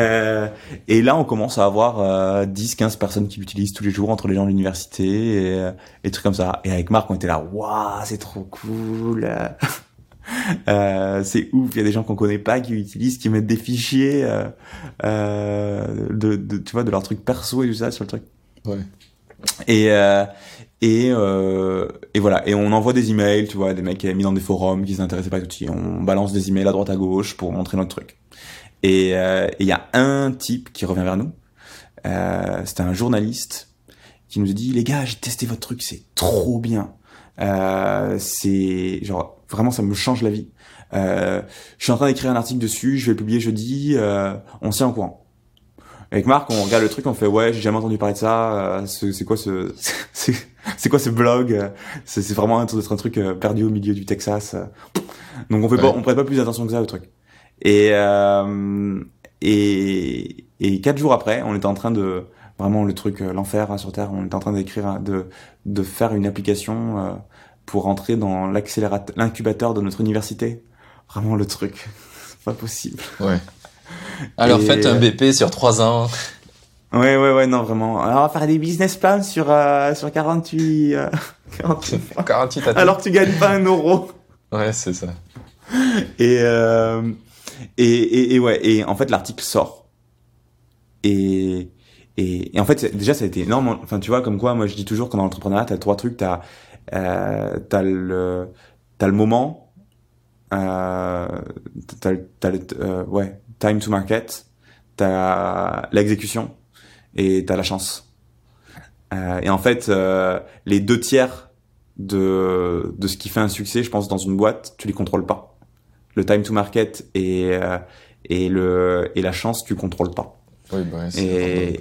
Et là, on commence à avoir 10-15 personnes qui l'utilisent tous les jours entre les gens de l'université et, et trucs comme ça. Et avec Marc, on était là, waouh, c'est trop cool Euh, c'est ouf, il y a des gens qu'on connaît pas qui utilisent, qui mettent des fichiers euh, euh, de, de, tu vois, de leur truc perso et tout ça sur le truc. Ouais. Et euh, et euh, et voilà, et on envoie des emails, tu vois, des mecs qui avaient mis dans des forums qui s'intéressaient pas à l'outil, on balance des emails à droite à gauche pour montrer notre truc. Et il y a un type qui revient vers nous. C'était un journaliste qui nous dit les gars, j'ai testé votre truc, c'est trop bien Euh, c'est genre vraiment ça me change la vie. Euh, je suis en train d'écrire un article dessus, je vais le publier jeudi. Euh, on s'y en courant. Avec Marc, on regarde le truc, on fait ouais, j'ai jamais entendu parler de ça. Euh, c'est quoi ce, c'est quoi ce blog C'est vraiment un, un truc euh, perdu au milieu du Texas. Donc on fait pas, on prête pas plus attention que ça au truc. Et euh, et et quatre jours après, on était en train de vraiment le truc l'enfer sur terre. On était en train d'écrire, de de faire une application pour entrer dans l'accélérateur, l'incubateur de notre université. Vraiment le truc, pas possible. Ouais. Alors faites un BP sur 3 ans. Ouais, ouais, ouais, non, vraiment. Alors, on va faire des business plans sur, euh, sur 48, euh, 48, Alors que tu gagnes pas un euro. Ouais, c'est ça. Et, euh, et, et, et, ouais, et en fait, l'article sort. Et, et, et, en fait, déjà, ça a été énorme. Enfin, tu vois, comme quoi, moi, je dis toujours, qu'en l'entrepreneuriat, t'as trois trucs. T'as, euh, t'as le, t'as le moment, euh, t'as, t'as le, euh, ouais, time to market, t'as l'exécution et t'as la chance. Euh, et en fait, euh, les deux tiers de, de ce qui fait un succès, je pense, dans une boîte, tu les contrôles pas. Le time to market et, euh, et, le, et la chance, tu contrôles pas. Oui, bah et,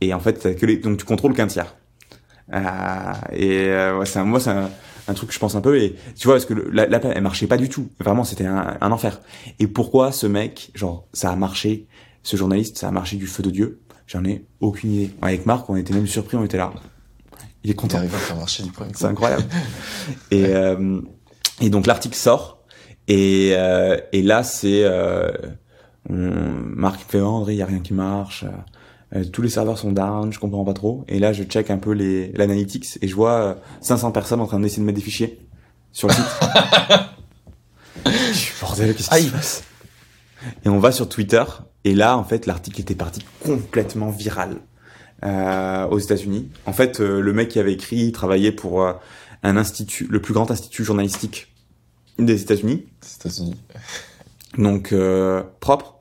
et en fait, que les, donc tu contrôles qu'un tiers. Euh, et ouais, c'est moi, c'est un, un, truc que je pense un peu. Et tu vois, parce que la, la elle marchait pas du tout. Vraiment, c'était un, un enfer. Et pourquoi ce mec, genre, ça a marché, ce journaliste, ça a marché du feu de Dieu? J'en ai aucune idée. Avec Marc, on était même surpris, on était là. Il est content. Il arrive à faire marcher du premier C'est incroyable. et, euh, et donc l'article sort. Et, euh, et là, c'est... Euh, Marc fait oh, André, il y a rien qui marche. Euh, tous les serveurs sont down, je comprends pas trop. Et là, je check un peu les l'analytics et je vois 500 personnes en train d'essayer de mettre des fichiers sur le site. je suis bordel, qu'est-ce qui se passe? Et on va sur Twitter et là, en fait, l'article était parti complètement viral euh, aux États-Unis. En fait, euh, le mec qui avait écrit il travaillait pour euh, un institut, le plus grand institut journalistique des États-Unis. États-Unis. Donc euh, propre.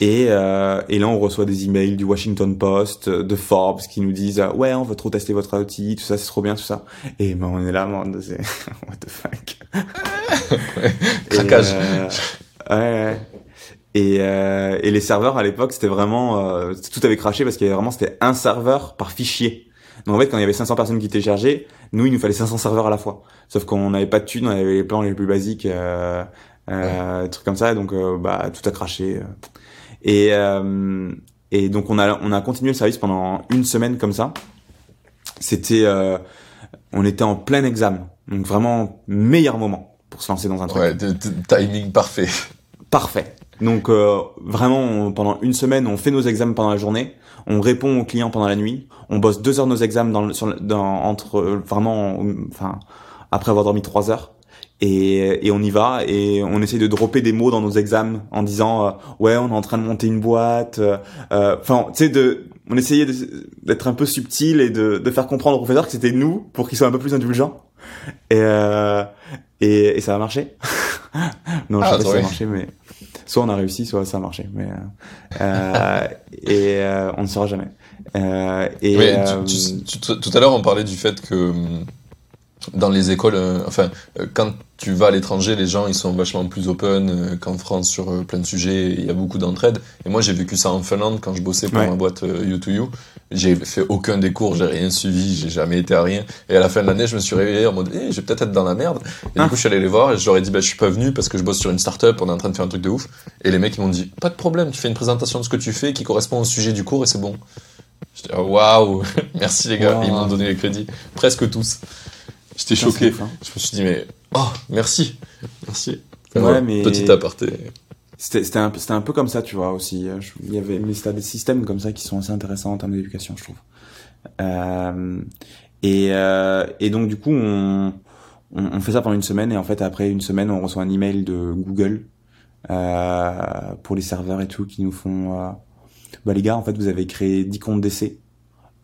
Et, euh, et là, on reçoit des emails du Washington Post, de Forbes, qui nous disent ouais, on veut trop tester votre outil, tout ça, c'est trop bien, tout ça. Et ben, on est là, man, c'est what the fuck. ouais, craquage. ouais, ouais. Et, euh, et les serveurs à l'époque, c'était vraiment euh, tout avait craché parce qu'il y avait vraiment c'était un serveur par fichier. Donc en fait, quand il y avait 500 personnes qui téléchargeaient, nous il nous fallait 500 serveurs à la fois. Sauf qu'on n'avait pas de thunes, on avait les plans les plus basiques, euh, euh, ouais. trucs comme ça. Donc euh, bah tout a craché. Et euh, et donc on a on a continué le service pendant une semaine comme ça. C'était euh, on était en plein examen, donc vraiment meilleur moment pour se lancer dans un truc. Ouais, timing parfait. Parfait. Donc euh, vraiment, on, pendant une semaine, on fait nos examens pendant la journée, on répond aux clients pendant la nuit, on bosse deux heures nos examens dans, sur, dans entre euh, vraiment, enfin après avoir dormi trois heures. Et, et, on y va et on essaie de dropper des mots dans nos examens en disant euh, ouais on est en train de monter une boîte enfin tu sais de on essayait d'être un peu subtil et de, de faire comprendre au professeur que c'était nous pour qu'il soit un peu plus indulgent et et, et ça a marché non je sais pas si ça a marché mais soit on a réussi, soit ça a marché. Mais euh, et euh, on ne saura jamais. Euh, et Mais tu, tu, tu, tout à l'heure, on parlait du fait que dans les écoles, euh, enfin, euh, quand tu vas à l'étranger, les gens ils sont vachement plus open euh, qu'en France sur plein de sujets. Il y a beaucoup d'entraide. Et moi, j'ai vécu ça en Finlande quand je bossais pour Ouais. ma boîte you to you. J'ai fait aucun des cours, j'ai rien suivi, j'ai jamais été à rien. Et à la fin de l'année, je me suis réveillé en mode, eh, je vais peut-être être dans la merde. Et Ah. du coup, je suis allé les voir et je leur ai dit, bah, je suis pas venu parce que je bosse sur une startup, on est en train de faire un truc de ouf. Et les mecs, ils m'ont dit, pas de problème, tu fais une présentation de ce que tu fais qui correspond au sujet du cours et c'est bon. J'étais, ah, waouh, merci les gars. Wow. Ils m'ont donné les crédits. Presque tous. J'étais choqué. hein. Je me suis dit, mais, oh, merci. Merci. Ouais, voilà, mais- Petit aparté. C'était c'était un, peu- c'était un peu comme ça, tu vois, aussi. Je- Il y avait, mais c'était des systèmes comme ça qui sont assez intéressants en termes d'éducation, je trouve. Euh, et, euh, et donc, du coup, on, on, on fait ça pendant une semaine, et en fait, après une semaine, on reçoit un email de Google euh, pour les serveurs et tout, qui nous font... Euh, bah les gars, en fait, vous avez créé 10 comptes d'essai.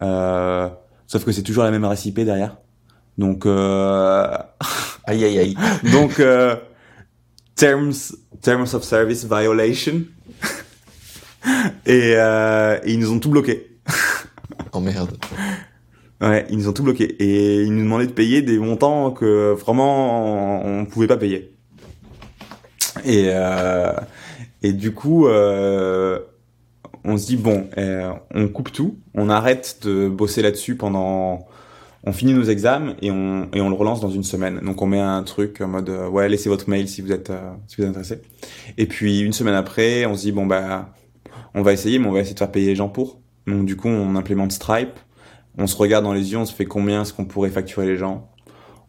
Euh, sauf que c'est toujours la même IP derrière. Donc... Euh, Aïe, aïe, aïe. donc, euh, terms, terms of service violation. et, euh, et ils nous ont tout bloqué. Oh merde. Ouais, ils nous ont tout bloqué et ils nous demandaient de payer des montants que vraiment on, pouvait pas payer. Et euh, et du coup, euh, on se dit bon, euh, on coupe tout, on arrête de bosser là-dessus pendant, on finit nos examens et on le relance dans une semaine. Donc on met un truc en mode euh, ouais laissez votre mail si vous êtes euh, si vous êtes intéressé. Et puis une semaine après, on se dit bon bah on va essayer, mais on va essayer de faire payer les gens pour. Donc du coup on implémente Stripe, on se regarde dans les yeux, on se fait combien est-ce qu'on pourrait facturer les gens.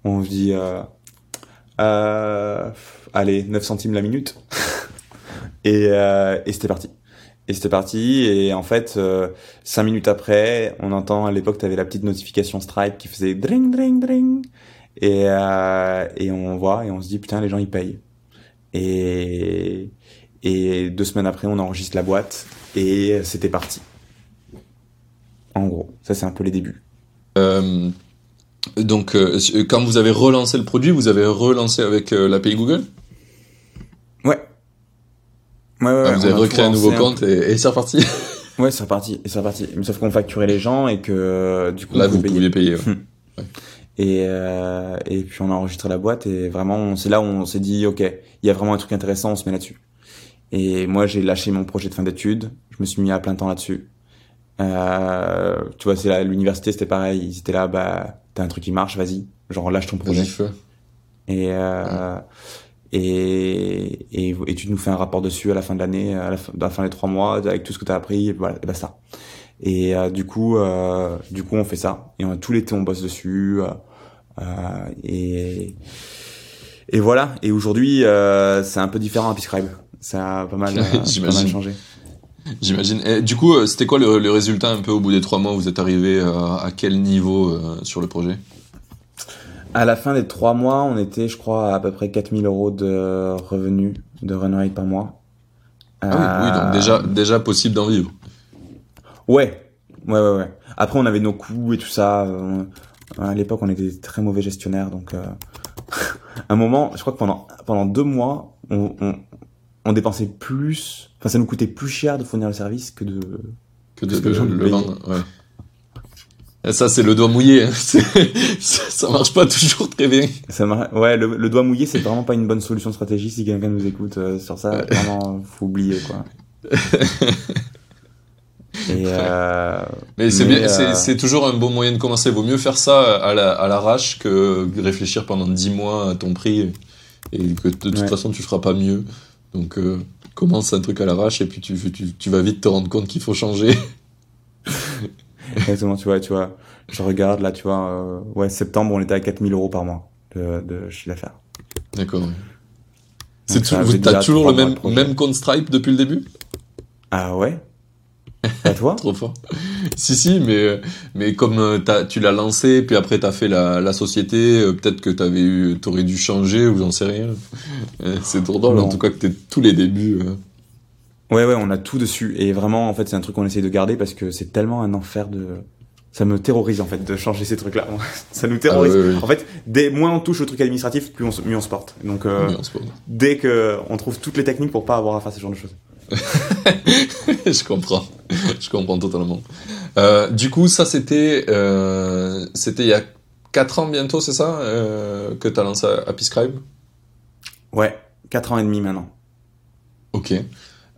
On se dit euh, euh, allez 9 centimes la minute. et, et c'était parti. Et c'était parti. Et en fait, euh, cinq minutes après, on entend à l'époque, tu avais la petite notification Stripe qui faisait dring dring dring. Et, euh, et on voit et on se dit putain, les gens ils payent. Et, et deux semaines après, on enregistre la boîte et c'était parti. En gros, ça c'est un peu les débuts. Euh, donc, euh, quand vous avez relancé le produit, vous avez relancé avec euh, l'API Google? Ouais, Ouais, ouais, ah, vous avez recréé un nouveau compte et, et c'est reparti. ouais, c'est reparti, c'est reparti. Mais sauf qu'on facturait les gens et que du coup. Là, vous pouviez payer. Ouais. Et euh, et puis on a enregistré la boîte et vraiment c'est là où on s'est dit ok, il y a vraiment un truc intéressant, on se met là-dessus. Et moi j'ai lâché mon projet de fin d'études, je me suis mis à plein temps là-dessus. Euh, tu vois, c'est l'université, c'était pareil, ils étaient là, bah t'as un truc qui marche, vas-y, genre lâche ton projet. Et euh, et, et, et, tu nous fais un rapport dessus à la fin de l'année, à, la fin, des trois mois, avec tout ce que tu as appris, et voilà, et basta. Et euh, du coup, euh, du coup, on fait ça. Et on, tout l'été, on bosse dessus. Euh, euh et, et voilà. Et aujourd'hui, euh, c'est un peu différent à Piscribe. Ça a pas mal, pas mal changé. J'imagine. Du coup, c'était quoi le, le, résultat un peu au bout des trois mois Vous êtes arrivé à quel niveau sur le projet? À la fin des trois mois, on était, je crois, à, peu près 4000 euros de revenus de run rate par mois. Ah oui, oui, donc déjà, déjà possible d'en vivre. Ouais, ouais, ouais, ouais. Après, on avait nos coûts et tout ça. à l'époque, on était très mauvais gestionnaires, donc euh... un moment, je crois que pendant pendant deux mois, on, on, on, dépensait plus. Enfin, ça nous coûtait plus cher de fournir le service que de que de, le, vendre. Ouais. Ça, c'est le doigt mouillé. Hein. ça marche pas toujours très bien. Ça Ouais, le, doigt mouillé, c'est vraiment pas une bonne solution stratégique si quelqu'un nous écoute euh, sur ça. Vraiment, faut oublier, quoi. Et euh... mais c'est euh, c'est toujours un bon moyen de commencer. Vaut mieux faire ça à l'arrache que réfléchir pendant 10 mois à ton prix et que de toute façon tu feras pas mieux. Donc euh, commence un truc à l'arrache et puis tu, tu, tu vas vite te rendre compte qu'il faut changer. Exactement, tu vois, tu vois. Je regarde là, tu vois, euh, ouais, septembre, on était à 4000 euros par mois de, de chiffre d'affaires. D'accord. C'est t'as toujours le même, même compte Stripe depuis le début? Ah ouais? À toi? Trop fort. si, si, mais, mais comme euh, as, tu l'as lancé, puis après t'as fait la, la société, euh, peut-être que t'avais eu, t'aurais dû changer ou j'en sais rien. C'est trop drôle, en tout cas, que t'es tous les débuts. Ouais, ouais, on a tout dessus. Et vraiment, en fait, c'est un truc qu'on essaye de garder parce que c'est tellement un enfer de. Ça me terrorise, en fait, de changer ces trucs-là. ça nous terrorise. Ah en fait, dès moins on touche au truc administratif, plus on, mieux on se porte. Donc, euh, dès que on trouve toutes les techniques pour pas avoir à faire ce genre de choses. je comprends. Je comprends totalement. Euh, du coup, ça, c'était, euh, c'était il y a 4 ans bientôt, c'est ça, euh, que tu as lancé Apiscribe Ouais, 4 ans et demi maintenant. Ok.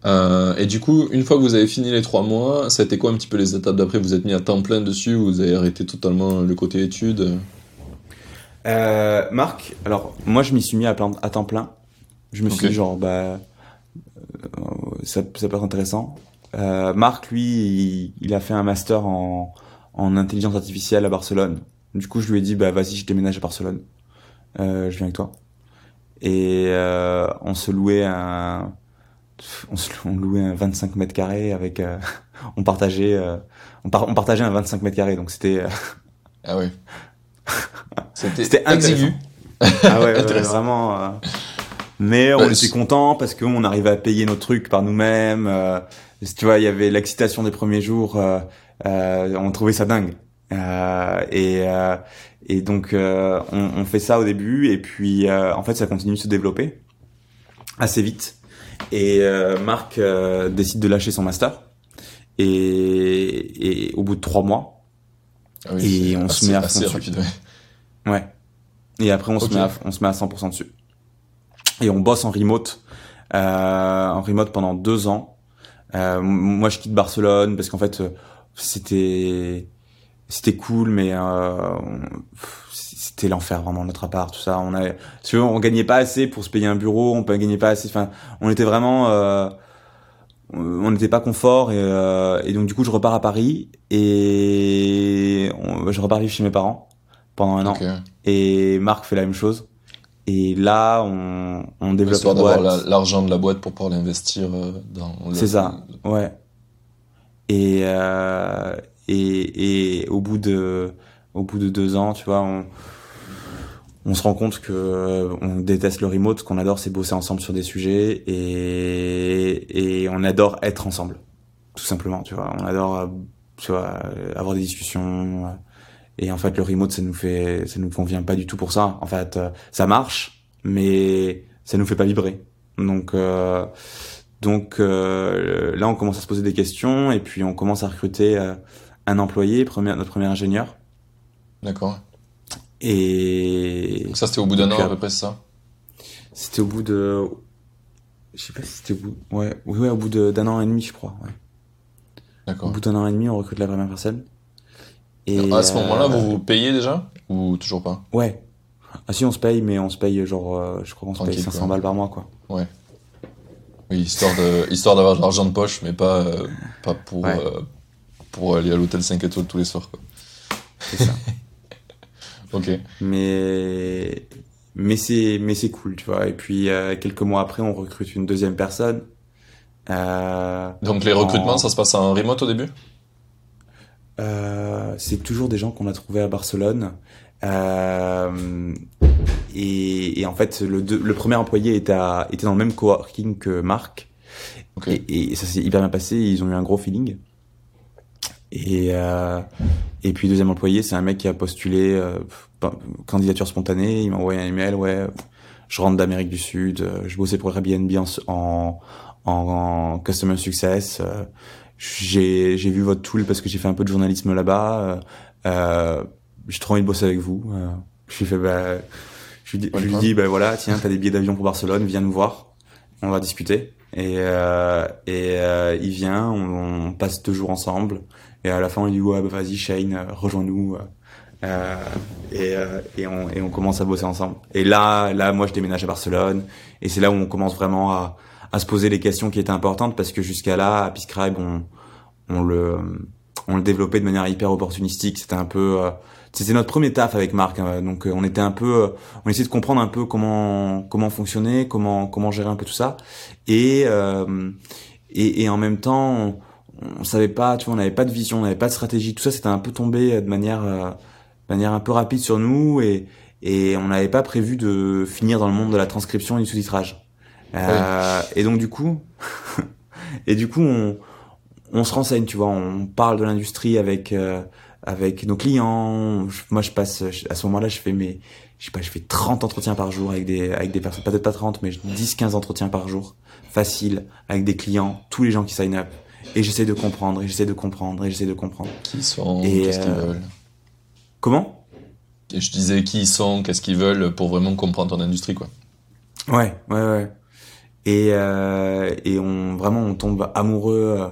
Euh, et du coup, une fois que vous avez fini les trois mois, ça a été quoi un petit peu les étapes d'après? Vous êtes mis à temps plein dessus ou vous avez arrêté totalement le côté études? Euh, Marc, alors moi je m'y suis mis à, à, temps plein. Je me suis dit genre, bah, euh, ça, ça, peut être intéressant. Euh, Marc, lui, il, a fait un master en, en, intelligence artificielle à Barcelone. Du coup, je lui ai dit, bah vas-y, je déménage à Barcelone. Euh, je viens avec toi. Et euh, on se louait un on, louait un 25 mètres carrés avec euh, on partageait euh, on, partageait un 25 mètres carrés donc c'était euh, ah ouais. C'était exigu. Ah ouais, vraiment mais on était content parce qu'on arrivait à payer nos trucs par nous-mêmes tu vois il y avait l'excitation des premiers jours on trouvait ça dingue. Et et donc on, on, fait ça au début et puis en fait ça continue de se développer assez vite et euh, Marc euh, décide de lâcher son master. Et, et, au bout de trois mois, Ah et on se met à fond dessus. ouais. Et après, on se met à, on se met à 100% dessus. Et on bosse en remote, euh, en remote pendant deux ans. Euh, moi, je quitte Barcelone parce qu'en fait, c'était c'était cool, mais euh, c'était l'enfer vraiment notre appart, tout ça. On avait, on gagnait pas assez pour se payer un bureau, on gagnait pas assez. Enfin, on était vraiment, euh, on n'était pas confort et, euh, et, donc du coup, je repars à Paris et je repars vivre chez mes parents pendant un an. Et Marc fait la même chose. Et là, on, on développe Histoire d'avoir l'argent de la boîte pour pouvoir l'investir euh, dans. C'est ça, ouais. Et, euh, et, et au bout de au bout de deux ans, tu vois, on, on se rend compte que euh, on déteste le remote, qu'on adore c'est bosser ensemble sur des sujets et, et on adore être ensemble, tout simplement, tu vois. On adore, euh, tu vois, avoir des discussions. Euh, et en fait, le remote, ça nous fait, ça nous convient pas du tout pour ça. En fait, ça marche, mais ça nous fait pas vibrer. Donc, donc là, on commence à se poser des questions et puis on commence à recruter un employé, premier, notre premier ingénieur. D'accord. Et. ça, c'était au bout d'un an à peu près, ça? C'était au bout de. Je sais pas si c'était au bout. Ouais, ouais, au bout d'un an et demi, je crois. Ouais. D'accord. Au bout d'un an et demi, on recrute la première personne. Et à ce moment-là, vous euh, vous payez déjà? Ou toujours pas? Ouais. Ah si, on se paye, mais on se paye genre, euh, je crois qu'on se paye 500 balles par mois, quoi. Ouais. Oui, histoire de, histoire d'avoir de l'argent de poche, mais pas, euh, pas pour, pour aller à l'hôtel 5 étoiles tous les soirs, quoi. C'est ça. ok. Mais, mais c'est, mais c'est cool, tu vois. Et puis, euh, quelques mois après, on recrute une deuxième personne. Euh, Donc, les recrutements, ça se passe en remote au début? Euh, C'est toujours des gens qu'on a trouvés à Barcelone. Euh, et, et, en fait, le, le premier employé était, à, était dans le même coworking que Marc. Okay. Et, et, ça s'est hyper bien passé. Ils ont eu un gros feeling. Et, euh, et puis deuxième employé, c'est un mec qui a postulé euh, candidature spontanée. Il m'a envoyé un email, ouais, je rentre d'Amérique du Sud, euh, je bossais pour Airbnb en, en, en, customer success. Euh, j'ai j'ai vu votre tool parce que j'ai fait un peu de journalisme là-bas. Euh, j'ai trop envie de bosser avec vous. je lui fais, bah, je lui, je lui dis, bah voilà, tiens, t'as des billets d'avion pour Barcelone, viens nous voir, on va discuter. Et, euh, et euh, il vient, on, on, passe deux jours ensemble. Et à la fin, il dit ouais, bah, vas-y Shane, euh, rejoins-nous. Euh, euh, et, euh, et, on, et on commence à bosser ensemble. Et là, là, moi, je déménage à Barcelone. Et c'est là où on commence vraiment à, à se poser les questions qui étaient importantes parce que jusqu'à là, à Piscribe, on, on le, on le développait de manière hyper opportunistique. C'était un peu, euh, c'était notre premier taf avec Marc. Hein. donc, on était un peu, on essayait de comprendre un peu comment, comment fonctionner, comment, comment gérer un peu tout ça. Et, et, et en même temps, on savait pas, tu vois, on n'avait pas de vision, on n'avait pas de stratégie. Tout ça, c'était un peu tombé de manière, euh, de manière un peu rapide sur nous et, et on n'avait pas prévu de finir dans le monde de la transcription et du sous-titrage. Euh, Et donc du coup, et du coup, on, on se renseigne, tu vois, on parle de l'industrie avec euh, avec nos clients. Moi, je passe à ce moment-là, je fais mes, je sais pas, je fais 30 entretiens par jour avec des avec des personnes, peut-être pas 30, mais 10-15 entretiens par jour, facile, avec des clients, tous les gens qui sign up et j'essaie de comprendre, et j'essaie de comprendre, et j'essaie de comprendre. Qui sont, qu'est-ce qu'ils euh, veulent Comment? Et Je disais qui ils sont, qu'est-ce qu'ils veulent pour vraiment comprendre ton industrie, quoi. Ouais, ouais, ouais. Et, euh, et on, vraiment, on tombe amoureux, euh,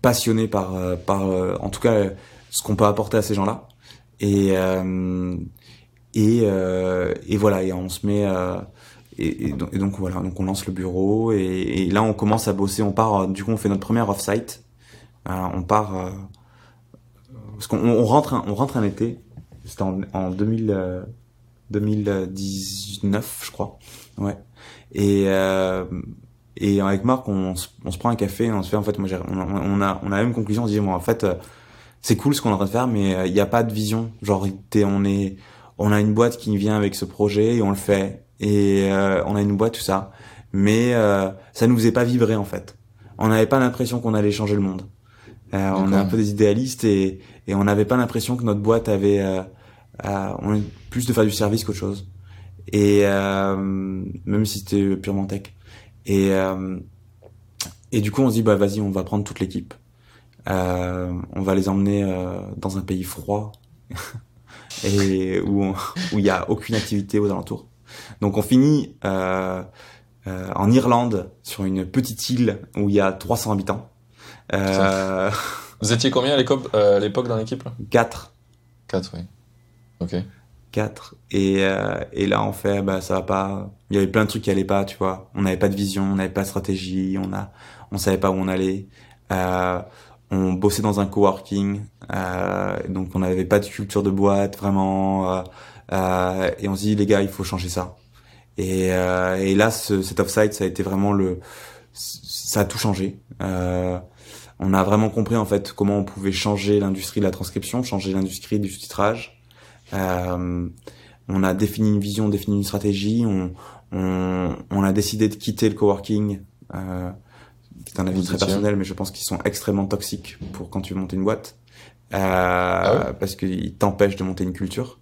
passionné par, euh, par en tout cas, ce qu'on peut apporter à ces gens-là. Et, et, et voilà, et on se met et, donc, voilà, donc on lance le bureau et, là on commence à bosser. On part, du coup on fait notre première off-site. Euh, on part euh, parce qu'on on rentre, un, on rentre un été. C'était en, en 2000, 2019, euh, je crois. Ouais. Et et avec Marc, on, on, se prend un café on se fait en fait, moi on, on, a on a la même conclusion. On se dit bon en fait c'est cool ce qu'on est en train de faire, mais il n'y a pas de vision. Genre on est on a une boîte qui vient avec ce projet et on le fait et euh, on a une boîte tout ça. Mais euh, ça nous faisait pas vibrer en fait. On n'avait pas l'impression qu'on allait changer le monde. Euh, on est un peu des idéalistes et, et on n'avait pas l'impression que notre boîte avait euh, on plus de faire du service qu'autre chose. Et même si c'était purement tech. Et et du coup on se dit bah vas-y on va prendre toute l'équipe. Euh, on va les emmener euh, dans un pays froid. Et où où il y a aucune activité aux alentours. Donc on finit euh, euh, en Irlande sur une petite île où il y a 300 habitants. Euh, Vous étiez combien à l'époque euh, dans l'équipe là? 4 4, oui. Ok. 4 et euh, et là on fait bah ça va pas il y avait plein de trucs qui allaient pas tu vois on n'avait pas de vision on n'avait pas de stratégie on a on savait pas où on allait euh, on bossait dans un coworking euh, donc on n'avait pas de culture de boîte vraiment euh, et on se dit les gars il faut changer ça. Et euh, et là ce, cet offsite ça a été vraiment le ça a tout changé. Euh, on a vraiment compris en fait comment on pouvait changer l'industrie de la transcription changer l'industrie du sous-titrage euh, on a défini une vision, défini une stratégie. On, on, on a décidé de quitter le coworking, euh, qui est un avis très personnel, mais je pense qu'ils sont extrêmement toxiques pour quand tu veux monter une boîte, euh, ouais parce qu'ils t'empêchent de monter une culture.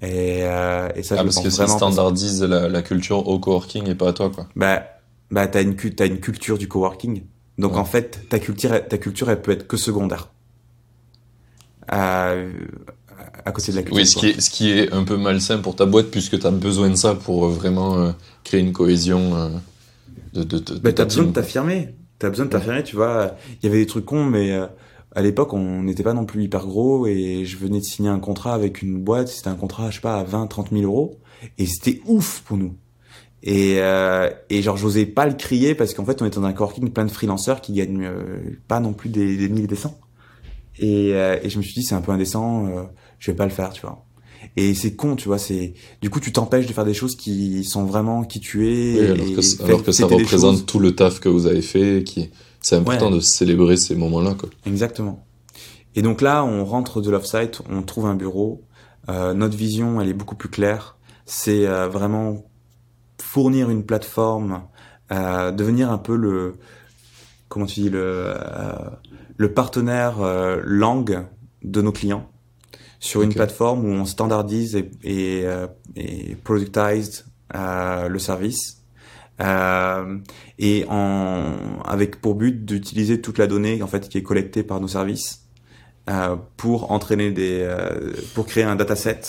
Et, euh, et ça, Ah, je parce que ça vraiment. standardise la, la culture au coworking et pas à toi, quoi. Bah, bah t'as une, t'as une culture du coworking. Donc Ouais. en fait, ta culture, elle- ta culture, elle peut être que secondaire. Euh, à côté de la culture. Oui, ce qui, est, ce qui est un peu malsain pour ta boîte, puisque tu as besoin de ça pour euh, vraiment euh, créer une cohésion euh, de, de, de, Bah, de t'as besoin de t'affirmer. T'as besoin de t'affirmer, tu vois. Il y avait des trucs cons, mais à l'époque, on n'était pas non plus hyper gros et je venais de signer un contrat avec une boîte. C'était un contrat, je sais pas, à 20, 30 000 euros. Et c'était ouf pour nous. Et, euh, et genre, j'osais pas le crier parce qu'en fait, on était dans un coworking plein de freelanceurs qui gagnent euh, pas non plus des, des mille et des cents. Et, euh, et je me suis dit, c'est un peu indécent, euh, je vais pas le faire, tu vois. Et c'est con, tu vois, c'est, du coup, tu t'empêches de faire des choses qui sont vraiment qui tu es. Oui, alors et que, alors que ça représente tout le taf que vous avez fait, qui c'est important Ouais. de célébrer ces moments-là, quoi. Exactement. Et donc là, on rentre de l'offsite, on trouve un bureau. Euh, notre vision, elle est beaucoup plus claire. C'est euh, vraiment fournir une plateforme, euh, devenir un peu le, comment tu dis, le, euh, le partenaire euh, langue de nos clients sur une plateforme où on standardise et, et, euh, et productise euh, le service. Euh, et en, avec pour but d'utiliser toute la donnée en fait qui est collectée par nos services euh, pour entraîner des, euh, pour créer un dataset,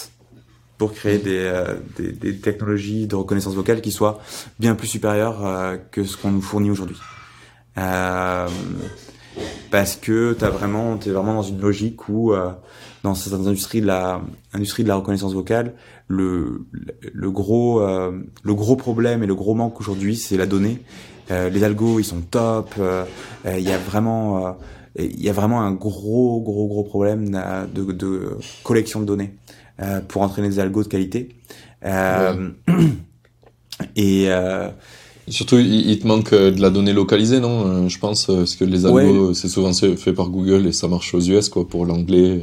pour créer des, des, des technologies de reconnaissance vocale qui soient bien plus supérieures que ce qu'on nous fournit aujourd'hui. Parce que t'as vraiment, t'es vraiment dans une logique où dans certaines industries de la industrie de la reconnaissance vocale, le le gros euh, le gros problème et le gros manque aujourd'hui, c'est la donnée. Euh, les algos, ils sont top. euh, euh, Il y a vraiment euh, il y a vraiment un gros gros gros problème de, de collection de données euh, pour entraîner des algos de qualité. Euh, Et euh, Surtout, il, te manque de la donnée localisée, non Je pense, parce que les algos, c'est souvent fait par Google et ça marche aux US, quoi, pour l'anglais.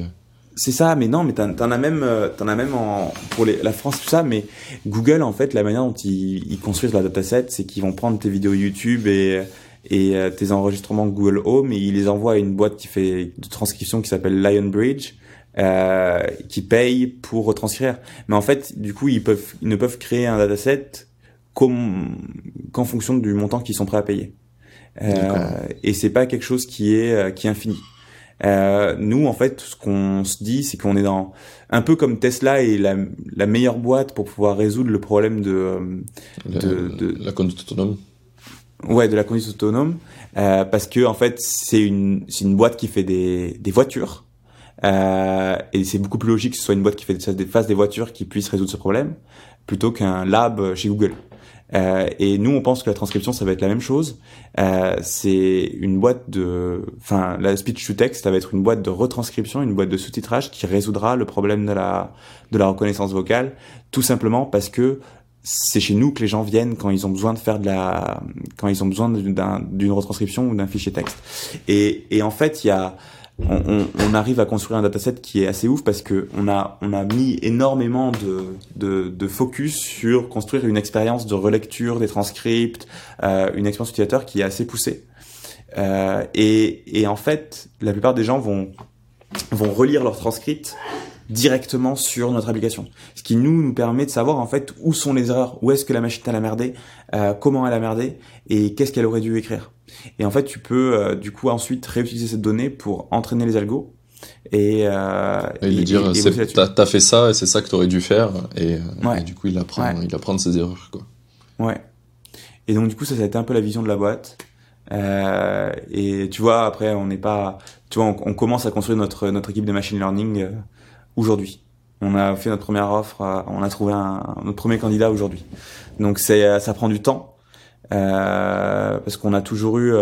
C'est ça, mais non, mais t'en t'en as même, euh, t'en as même en, pour les, la France tout ça, mais Google en fait la manière dont ils, ils construisent la dataset, c'est qu'ils vont prendre tes vidéos YouTube et et euh, tes enregistrements Google Home et ils les envoient à une boîte qui fait de transcription qui s'appelle Lionbridge, euh, qui paye pour retranscrire. Mais en fait, du coup, ils peuvent, ils ne peuvent créer un dataset qu'en qu'en fonction du montant qu'ils sont prêts à payer. Euh, et c'est pas quelque chose qui est euh, qui est infini. Euh, nous, en fait, ce qu'on se dit, c'est qu'on est dans un peu comme Tesla est la, la meilleure boîte pour pouvoir résoudre le problème de euh, La, De- de- la conduite autonome. ouais de la conduite autonome, euh, parce que en fait, c'est une c'est une boîte qui fait des des voitures. Euh, et c'est beaucoup plus logique que ce soit une boîte qui fait des, fasse des voitures qui puisse résoudre ce problème plutôt qu'un lab chez Google. Euh, et nous, on pense que la transcription, ça va être la même chose. Euh, c'est une boîte de, enfin, la speech to text, ça va être une boîte de retranscription, une boîte de sous-titrage qui résoudra le problème de la de la reconnaissance vocale, tout simplement parce que c'est chez nous que les gens viennent quand ils ont besoin de faire de la, quand ils ont besoin d'un- d'une retranscription ou d'un fichier texte. Et, et en fait, il y a, on, on, on arrive à construire un dataset qui est assez ouf parce que on a, on a mis énormément de, de, de focus sur construire une expérience de relecture des transcripts, euh, une expérience utilisateur qui est assez poussée. Euh, et, et en fait, la plupart des gens vont, vont relire leur transcript directement sur notre application. Ce qui nous, nous permet de savoir en fait où sont les erreurs, où est-ce que la machine a merdé, euh, comment elle a merdé et qu'est-ce qu'elle aurait dû écrire. Et en fait, tu peux du coup ensuite réutiliser cette donnée pour entraîner les algos et, euh, et lui dire t'as as fait ça et c'est ça que t'aurais dû faire. Et, du coup il apprend il apprend de ses erreurs quoi. Ouais. Et donc du coup ça ça a été un peu la vision de la boîte. Euh, et tu vois après on n'est pas tu vois on, commence à construire notre notre équipe de machine learning euh, aujourd'hui. On a fait notre première offre euh, on a trouvé un, notre premier candidat aujourd'hui. Donc c'est ça prend du temps parce qu'on a toujours eu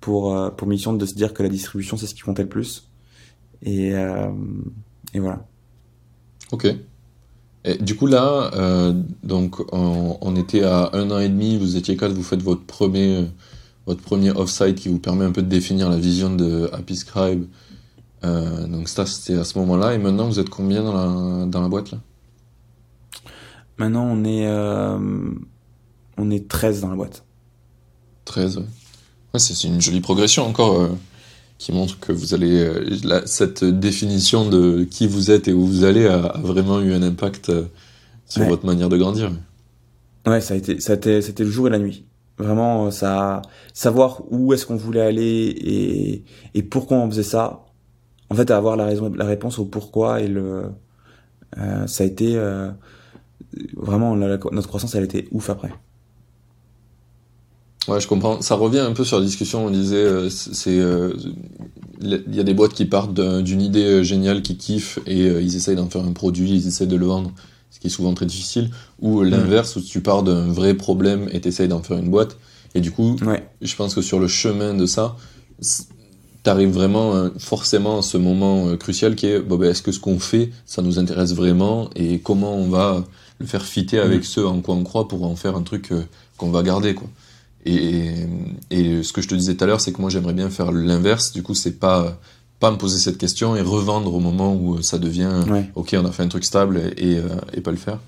pour pour mission de se dire que la distribution c'est ce qui comptait le plus et, euh, et voilà. Ok. Et du coup là, euh, donc on, était à un an et demi, vous étiez quatre, vous faites votre premier, votre premier off-site qui vous permet un peu de définir la vision de Happy Scribe. Euh, donc ça c'était à ce moment-là. Et maintenant vous êtes combien dans la, dans la boîte là? Maintenant on est, on est 13 dans la boîte. 13, ouais. ouais c'est une jolie progression encore qui montre que vous allez euh, cette définition de qui vous êtes et où vous allez a, vraiment eu un impact euh, sur votre manière de grandir. Ouais, ça a été, ça c'était le jour et la nuit. Vraiment, ça, savoir où est-ce qu'on voulait aller et, et pourquoi on faisait ça. En fait, avoir la raison, la réponse au pourquoi et le, euh, ça a été vraiment notre croissance, elle a été ouf après. Ouais, je comprends. Ça revient un peu sur la discussion. On disait, euh, c'est, euh, il y a des boîtes qui partent d'une idée euh, géniale, qui kiffent et ils essayent d'en faire un produit, ils essayent de le vendre, ce qui est souvent très difficile. Ou l'inverse, où tu pars d'un vrai problème et t'essayes d'en faire une boîte. Et du coup, je pense que sur le chemin de ça, t'arrives vraiment forcément à ce moment crucial qui est, bon, ben, est-ce que ce qu'on fait, ça nous intéresse vraiment et comment on va le faire fitter avec ce en quoi on croit pour en faire un truc qu'on va garder, quoi. Et, et ce que je te disais tout à l'heure, c'est que moi j'aimerais bien faire l'inverse. Du coup, c'est pas pas me poser cette question et revendre au moment où ça devient ok, on a fait un truc stable et, euh, et, pas le faire.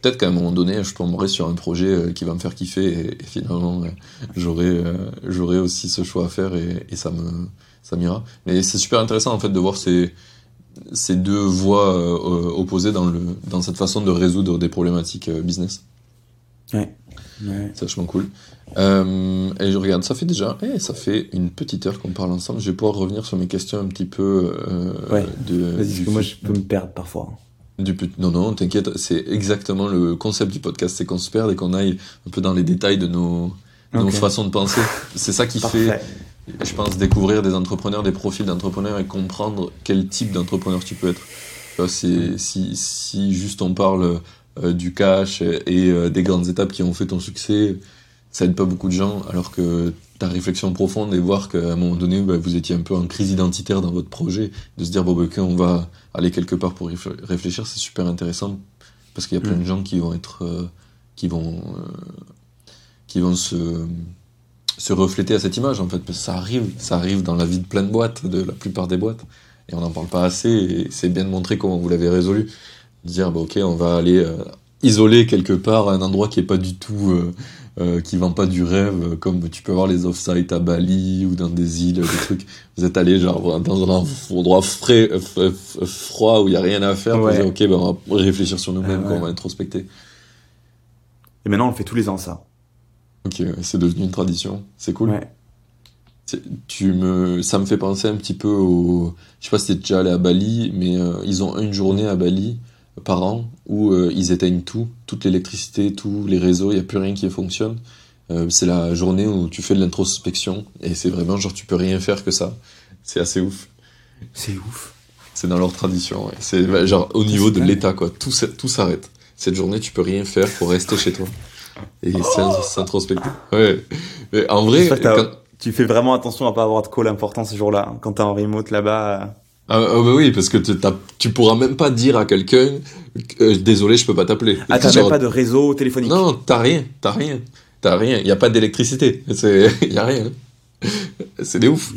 Peut-être qu'à un moment donné, je tomberai sur un projet euh, qui va me faire kiffer et, finalement euh, j'aurai j'aurai aussi ce choix à faire et, et ça me ça m'ira. Mais c'est super intéressant en fait de voir ces ces deux voies opposées dans le dans cette façon de résoudre des problématiques business. Ouais. ouais. C'est vachement cool. Euh, et je regarde, ça fait déjà, eh, ça fait une petite heure qu'on parle ensemble. Je vais pouvoir revenir sur mes questions un petit peu. Euh, ouais. De, Vas-y, parce que moi je peux me perdre parfois. Du non, non, t'inquiète, c'est exactement le concept du podcast, c'est qu'on se perde et qu'on aille un peu dans les détails de nos, nos façons de penser. C'est ça qui fait, je pense, découvrir des entrepreneurs, des profils d'entrepreneurs et comprendre quel type d'entrepreneur tu peux être. Si, si, si juste on parle euh, du cash et euh, des grandes étapes qui ont fait ton succès, ça aide pas beaucoup de gens, alors que ta réflexion profonde et voir qu'à un moment donné, bah, vous étiez un peu en crise identitaire dans votre projet, de se dire, bon, bah, on va aller quelque part pour réfléchir, c'est super intéressant, parce qu'il y a plein de mm. gens qui vont être, euh, qui vont, euh, qui vont se, se refléter à cette image, en fait, parce que ça arrive, ça arrive dans la vie de plein de boîtes, de la plupart des boîtes, et on n'en parle pas assez, et c'est bien de montrer comment vous l'avez résolu. De dire, bah, ok, on va aller euh, isoler quelque part un endroit qui est pas du tout euh, qui vend pas du rêve, comme tu peux voir les off-sites à Bali ou dans des îles, des trucs. Vous êtes allé genre dans un endroit frais, froid où il y a rien à faire. Vous dire, ok, ben on va réfléchir sur nous-mêmes, on va introspecter. Et maintenant, on le fait tous les ans, ça. Ok, c'est devenu une tradition. C'est cool. Ouais. Tu me, ça me fait penser un petit peu au, je sais pas si t'es déjà allé à Bali, mais euh, ils ont une journée à Bali par an où euh, ils éteignent tout, toute l'électricité, tous les réseaux, il n'y a plus rien qui fonctionne. Euh, c'est la journée où tu fais de l'introspection et c'est vraiment genre tu peux rien faire que ça. C'est assez ouf. C'est ouf. C'est dans leur tradition. Ouais. C'est genre au niveau de l'État quoi. Tout, tout s'arrête. Cette journée tu peux rien faire, faut rester chez toi et oh s'introspecter. Ouais. Mais en vrai, tu fais vraiment attention à pas avoir de call important ce jour-là. Hein. Quand t'es en remote là-bas, ah, ah, bah oui, parce que tu pourras même pas dire à quelqu'un euh, désolé, je peux pas t'appeler. Ah, t'as même pas de réseau téléphonique. Non, t'as rien, t'as rien, t'as rien. Il y a pas d'électricité, c'est y a rien. C'est des ouf.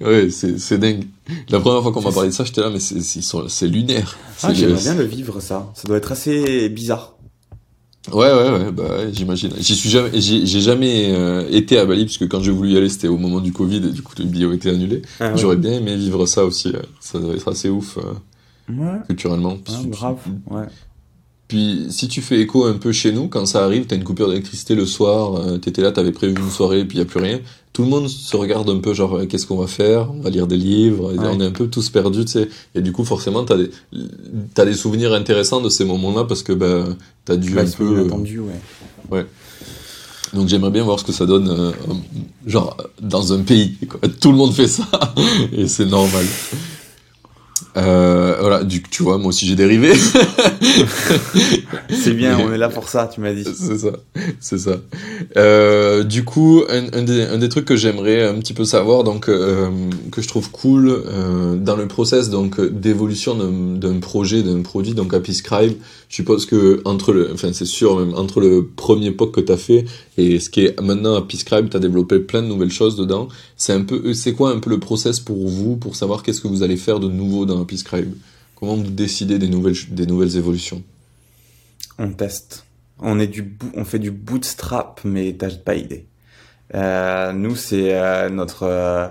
ouais, c'est dingue. La première fois qu'on m'a parlé de ça, j'étais là, mais c'est lunaire. Ah, j'aimerais bien le vivre ça. Ça doit être assez bizarre. Ouais, ouais, ouais, bah, j'imagine. J'y suis jamais, j'ai jamais euh, été à Bali, parce que quand j'ai voulu y aller, c'était au moment du Covid, et du coup, le billet a été annulé. Ah J'aurais bien aimé vivre ça aussi. Euh. Ça doit être assez ouf, euh, culturellement. grave, ouais. Puis si tu fais écho un peu chez nous, quand ça arrive, t'as une coupure d'électricité le soir, euh, t'étais là, t'avais prévu une soirée, puis y a plus rien. Tout le monde se regarde un peu, genre euh, qu'est-ce qu'on va faire? On va lire des livres. On est un peu tous perdus, tu sais. Et du coup, forcément, t'as des t'as des souvenirs intéressants de ces moments-là parce que ben t'as dû un peu. Attendu, ouais. Ouais. Donc j'aimerais bien voir ce que ça donne, euh, genre dans un pays. Quoi. Tout le monde fait ça et c'est normal. Euh, voilà, du tu vois, moi aussi j'ai dérivé. c'est bien, on est là pour ça, tu m'as dit. C'est ça, c'est ça. Euh, du coup, un, un, des, un, des, trucs que j'aimerais un petit peu savoir, donc euh, que je trouve cool euh, dans le process donc d'évolution d'un projet, d'un produit, donc à Scribe, je suppose que entre le, enfin c'est sûr même entre le premier POC que t'as fait et ce qui est maintenant à Scribe, t'as développé plein de nouvelles choses dedans. C'est un peu, c'est quoi un peu le process pour vous pour savoir qu'est-ce que vous allez faire de nouveau dans Comment vous décidez des nouvelles, des nouvelles évolutions? On teste. On, est du, on fait du bootstrap, mais t'as pas idée. Euh, nous, c'est euh, notre, euh,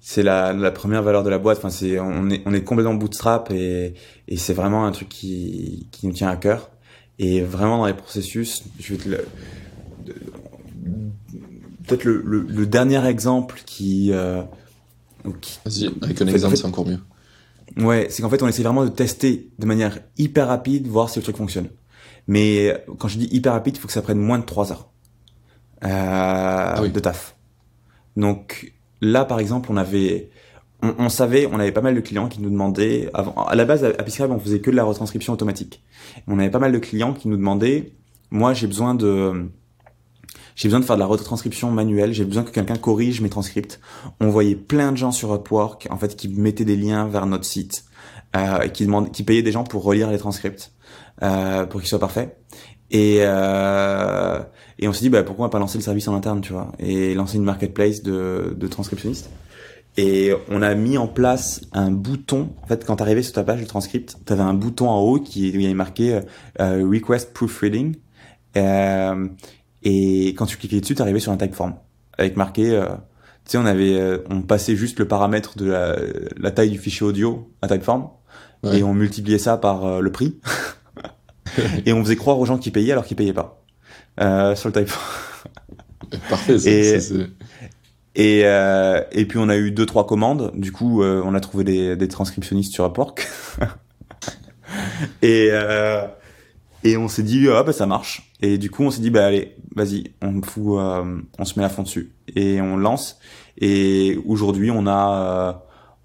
c'est la, la, première valeur de la boîte. Enfin, c'est, on est, on est complètement bootstrap et, et c'est vraiment un truc qui, qui nous tient à cœur. Et vraiment dans les processus, je vais te le, peut-être le, le, dernier exemple qui, qui Vas-y, avec un exemple, c'est encore mieux. Ouais, c'est qu'en fait, on essaie vraiment de tester de manière hyper rapide, voir si le truc fonctionne. Mais quand je dis hyper rapide, il faut que ça prenne moins de 3 heures euh, ah de taf. Donc là, par exemple, on avait, on, savait, on avait pas mal de clients qui nous demandaient, avant, à la base, à Piscribe, on faisait que de la retranscription automatique. On avait pas mal de clients qui nous demandaient, moi, j'ai besoin de, j'ai besoin de faire de la retranscription manuelle, j'ai besoin que quelqu'un corrige mes transcripts. On voyait plein de gens sur Upwork, en fait, qui mettaient des liens vers notre site, euh, qui demandaient, qui payaient des gens pour relire les transcripts, euh, pour qu'ils soient parfaits. Et euh, et on s'est dit, bah, pourquoi pas lancer le service en interne, tu vois, et lancer une marketplace de, de transcriptionnistes. Et on a mis en place un bouton. En fait, quand tu arrivais sur ta page de transcript, tu avais un bouton en haut qui il y avait marqué euh, Request Proofreading. Euh, et quand tu cliquais dessus, tu arrivais sur un typeform avec marqué, euh, tu sais, on avait, euh, on passait juste le paramètre de la, la taille du fichier audio à typeform et on multipliait ça par euh, le prix et on faisait croire aux gens qui payaient alors qu'ils payaient pas sur le typeform. Parfait. Et, et, et puis on a eu deux trois commandes. Du coup, on a trouvé des, des transcriptionnistes sur Upwork. et et on s'est dit ah bah ça marche. Et du coup on s'est dit bah allez vas-y on fout euh, on se met à fond dessus et on lance. Et aujourd'hui on a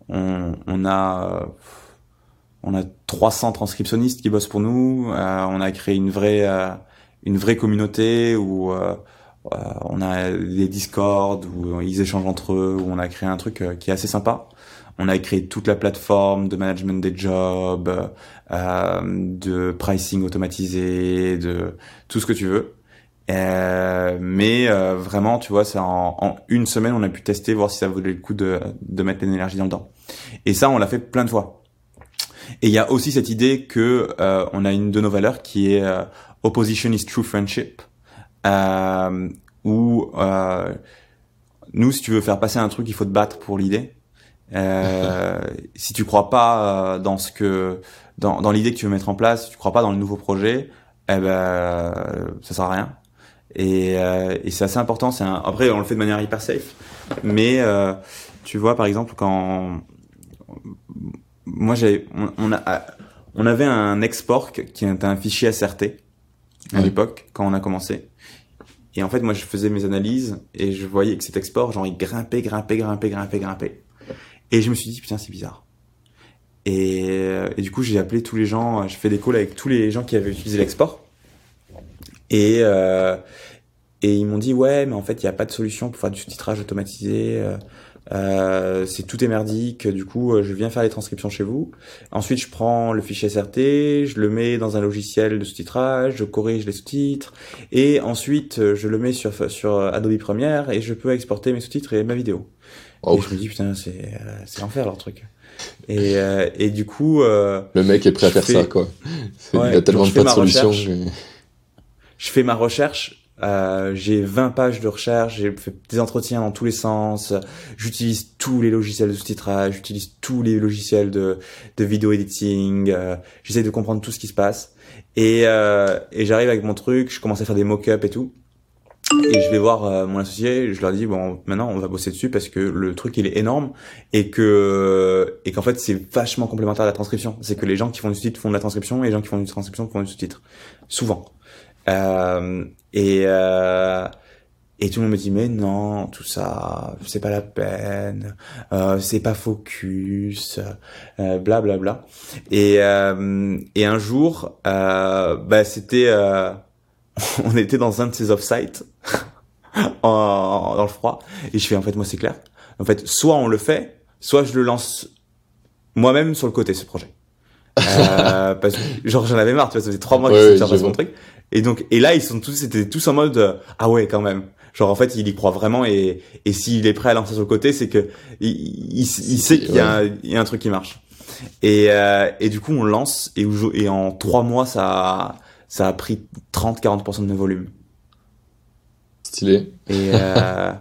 euh, on, a on a 300 transcriptionnistes qui bossent pour nous. Euh, on a créé une vraie une vraie communauté où on a des Discord où ils échangent entre eux où on a créé un truc qui est assez sympa. On a créé toute la plateforme de management des jobs, euh, de pricing automatisé, de tout ce que tu veux. Euh, mais euh, vraiment, tu vois, c'est en, une semaine, on a pu tester, voir si ça vaudrait le coup de, de mettre l'énergie dans le temps. Et ça, on l'a fait plein de fois. Et il y a aussi cette idée que euh, on a une de nos valeurs qui est euh, opposition is true friendship, euh, où nous, si tu veux faire passer un truc, il faut te battre pour l'idée. Euh, si tu crois pas euh, dans ce que dans, dans l'idée que tu veux mettre en place, si tu crois pas dans le nouveau projet, eh ben ça sert à rien. Et, euh, et c'est assez important. C'est après on le fait de manière hyper safe, mais euh, tu vois par exemple quand moi j'ai on, on, a on avait un export qui était un fichier SRT à l'époque quand on a commencé. Et en fait, moi, je faisais mes analyses et je voyais que cet export, genre, il grimpait, grimpait, grimpait, grimpait, grimpait. Et je me suis dit, putain, c'est bizarre. Et, euh, et, du coup, j'ai appelé tous les gens, j'ai fait des calls avec tous les gens qui avaient utilisé l'export. Et, euh, et ils m'ont dit, ouais, mais en fait, il n'y a pas de solution pour faire du sous-titrage automatisé. Euh, euh c'est tout est merdique. Du coup, je viens faire les transcriptions chez vous. Ensuite, je prends le fichier SRT, je le mets dans un logiciel de sous-titrage, je corrige les sous-titres, et ensuite, je le mets sur, sur Adobe Premiere et je peux exporter mes sous-titres et ma vidéo. Et je me dis, putain, c'est, euh, c'est l'enfer leur truc. Et, euh, et du coup. Euh, le mec est prêt à faire ça, quoi. il y a tellement de pas de solution. Je fais ma recherche Euh, j'ai 20 pages de recherche, j'ai fait des entretiens dans tous les sens, j'utilise tous les logiciels de sous-titrage, j'utilise tous les logiciels de, de vidéo editing, euh, j'essaie de comprendre tout ce qui se passe. Et, euh, et j'arrive avec mon truc, je commence à faire des mock-ups et tout. Et je vais voir euh, mon associé, je leur dis bon maintenant on va bosser dessus parce que le truc il est énorme et que et qu'en fait c'est vachement complémentaire à la transcription. C'est que les gens qui font du sous-titre font de la transcription et les gens qui font du transcription font du sous-titre. Souvent. Euh, et euh, et tout le monde me dit mais non tout ça c'est pas la peine euh, c'est pas focus euh, bla bla et euh, et un jour bah c'était on était dans un de ces off-sites dans le froid et je fais en fait moi c'est clair. En fait soit on le fait soit je le lance moi-même sur le côté ce projet. Euh, parce que genre j'en avais marre tu vois ça faisait trois mois que Ouais, j'étais ouais, sur mon truc. Et donc et là ils sont tous c'était tous en mode euh, ah ouais quand même. Genre en fait il y croit vraiment et et s'il est prêt à lancer sur le côté c'est que il, il, il sait qu'il y a un, il y a un truc qui marche. Et euh, et du coup on lance et et en trois mois ça ça a pris 30-40% de mes volumes Stylé. et euh,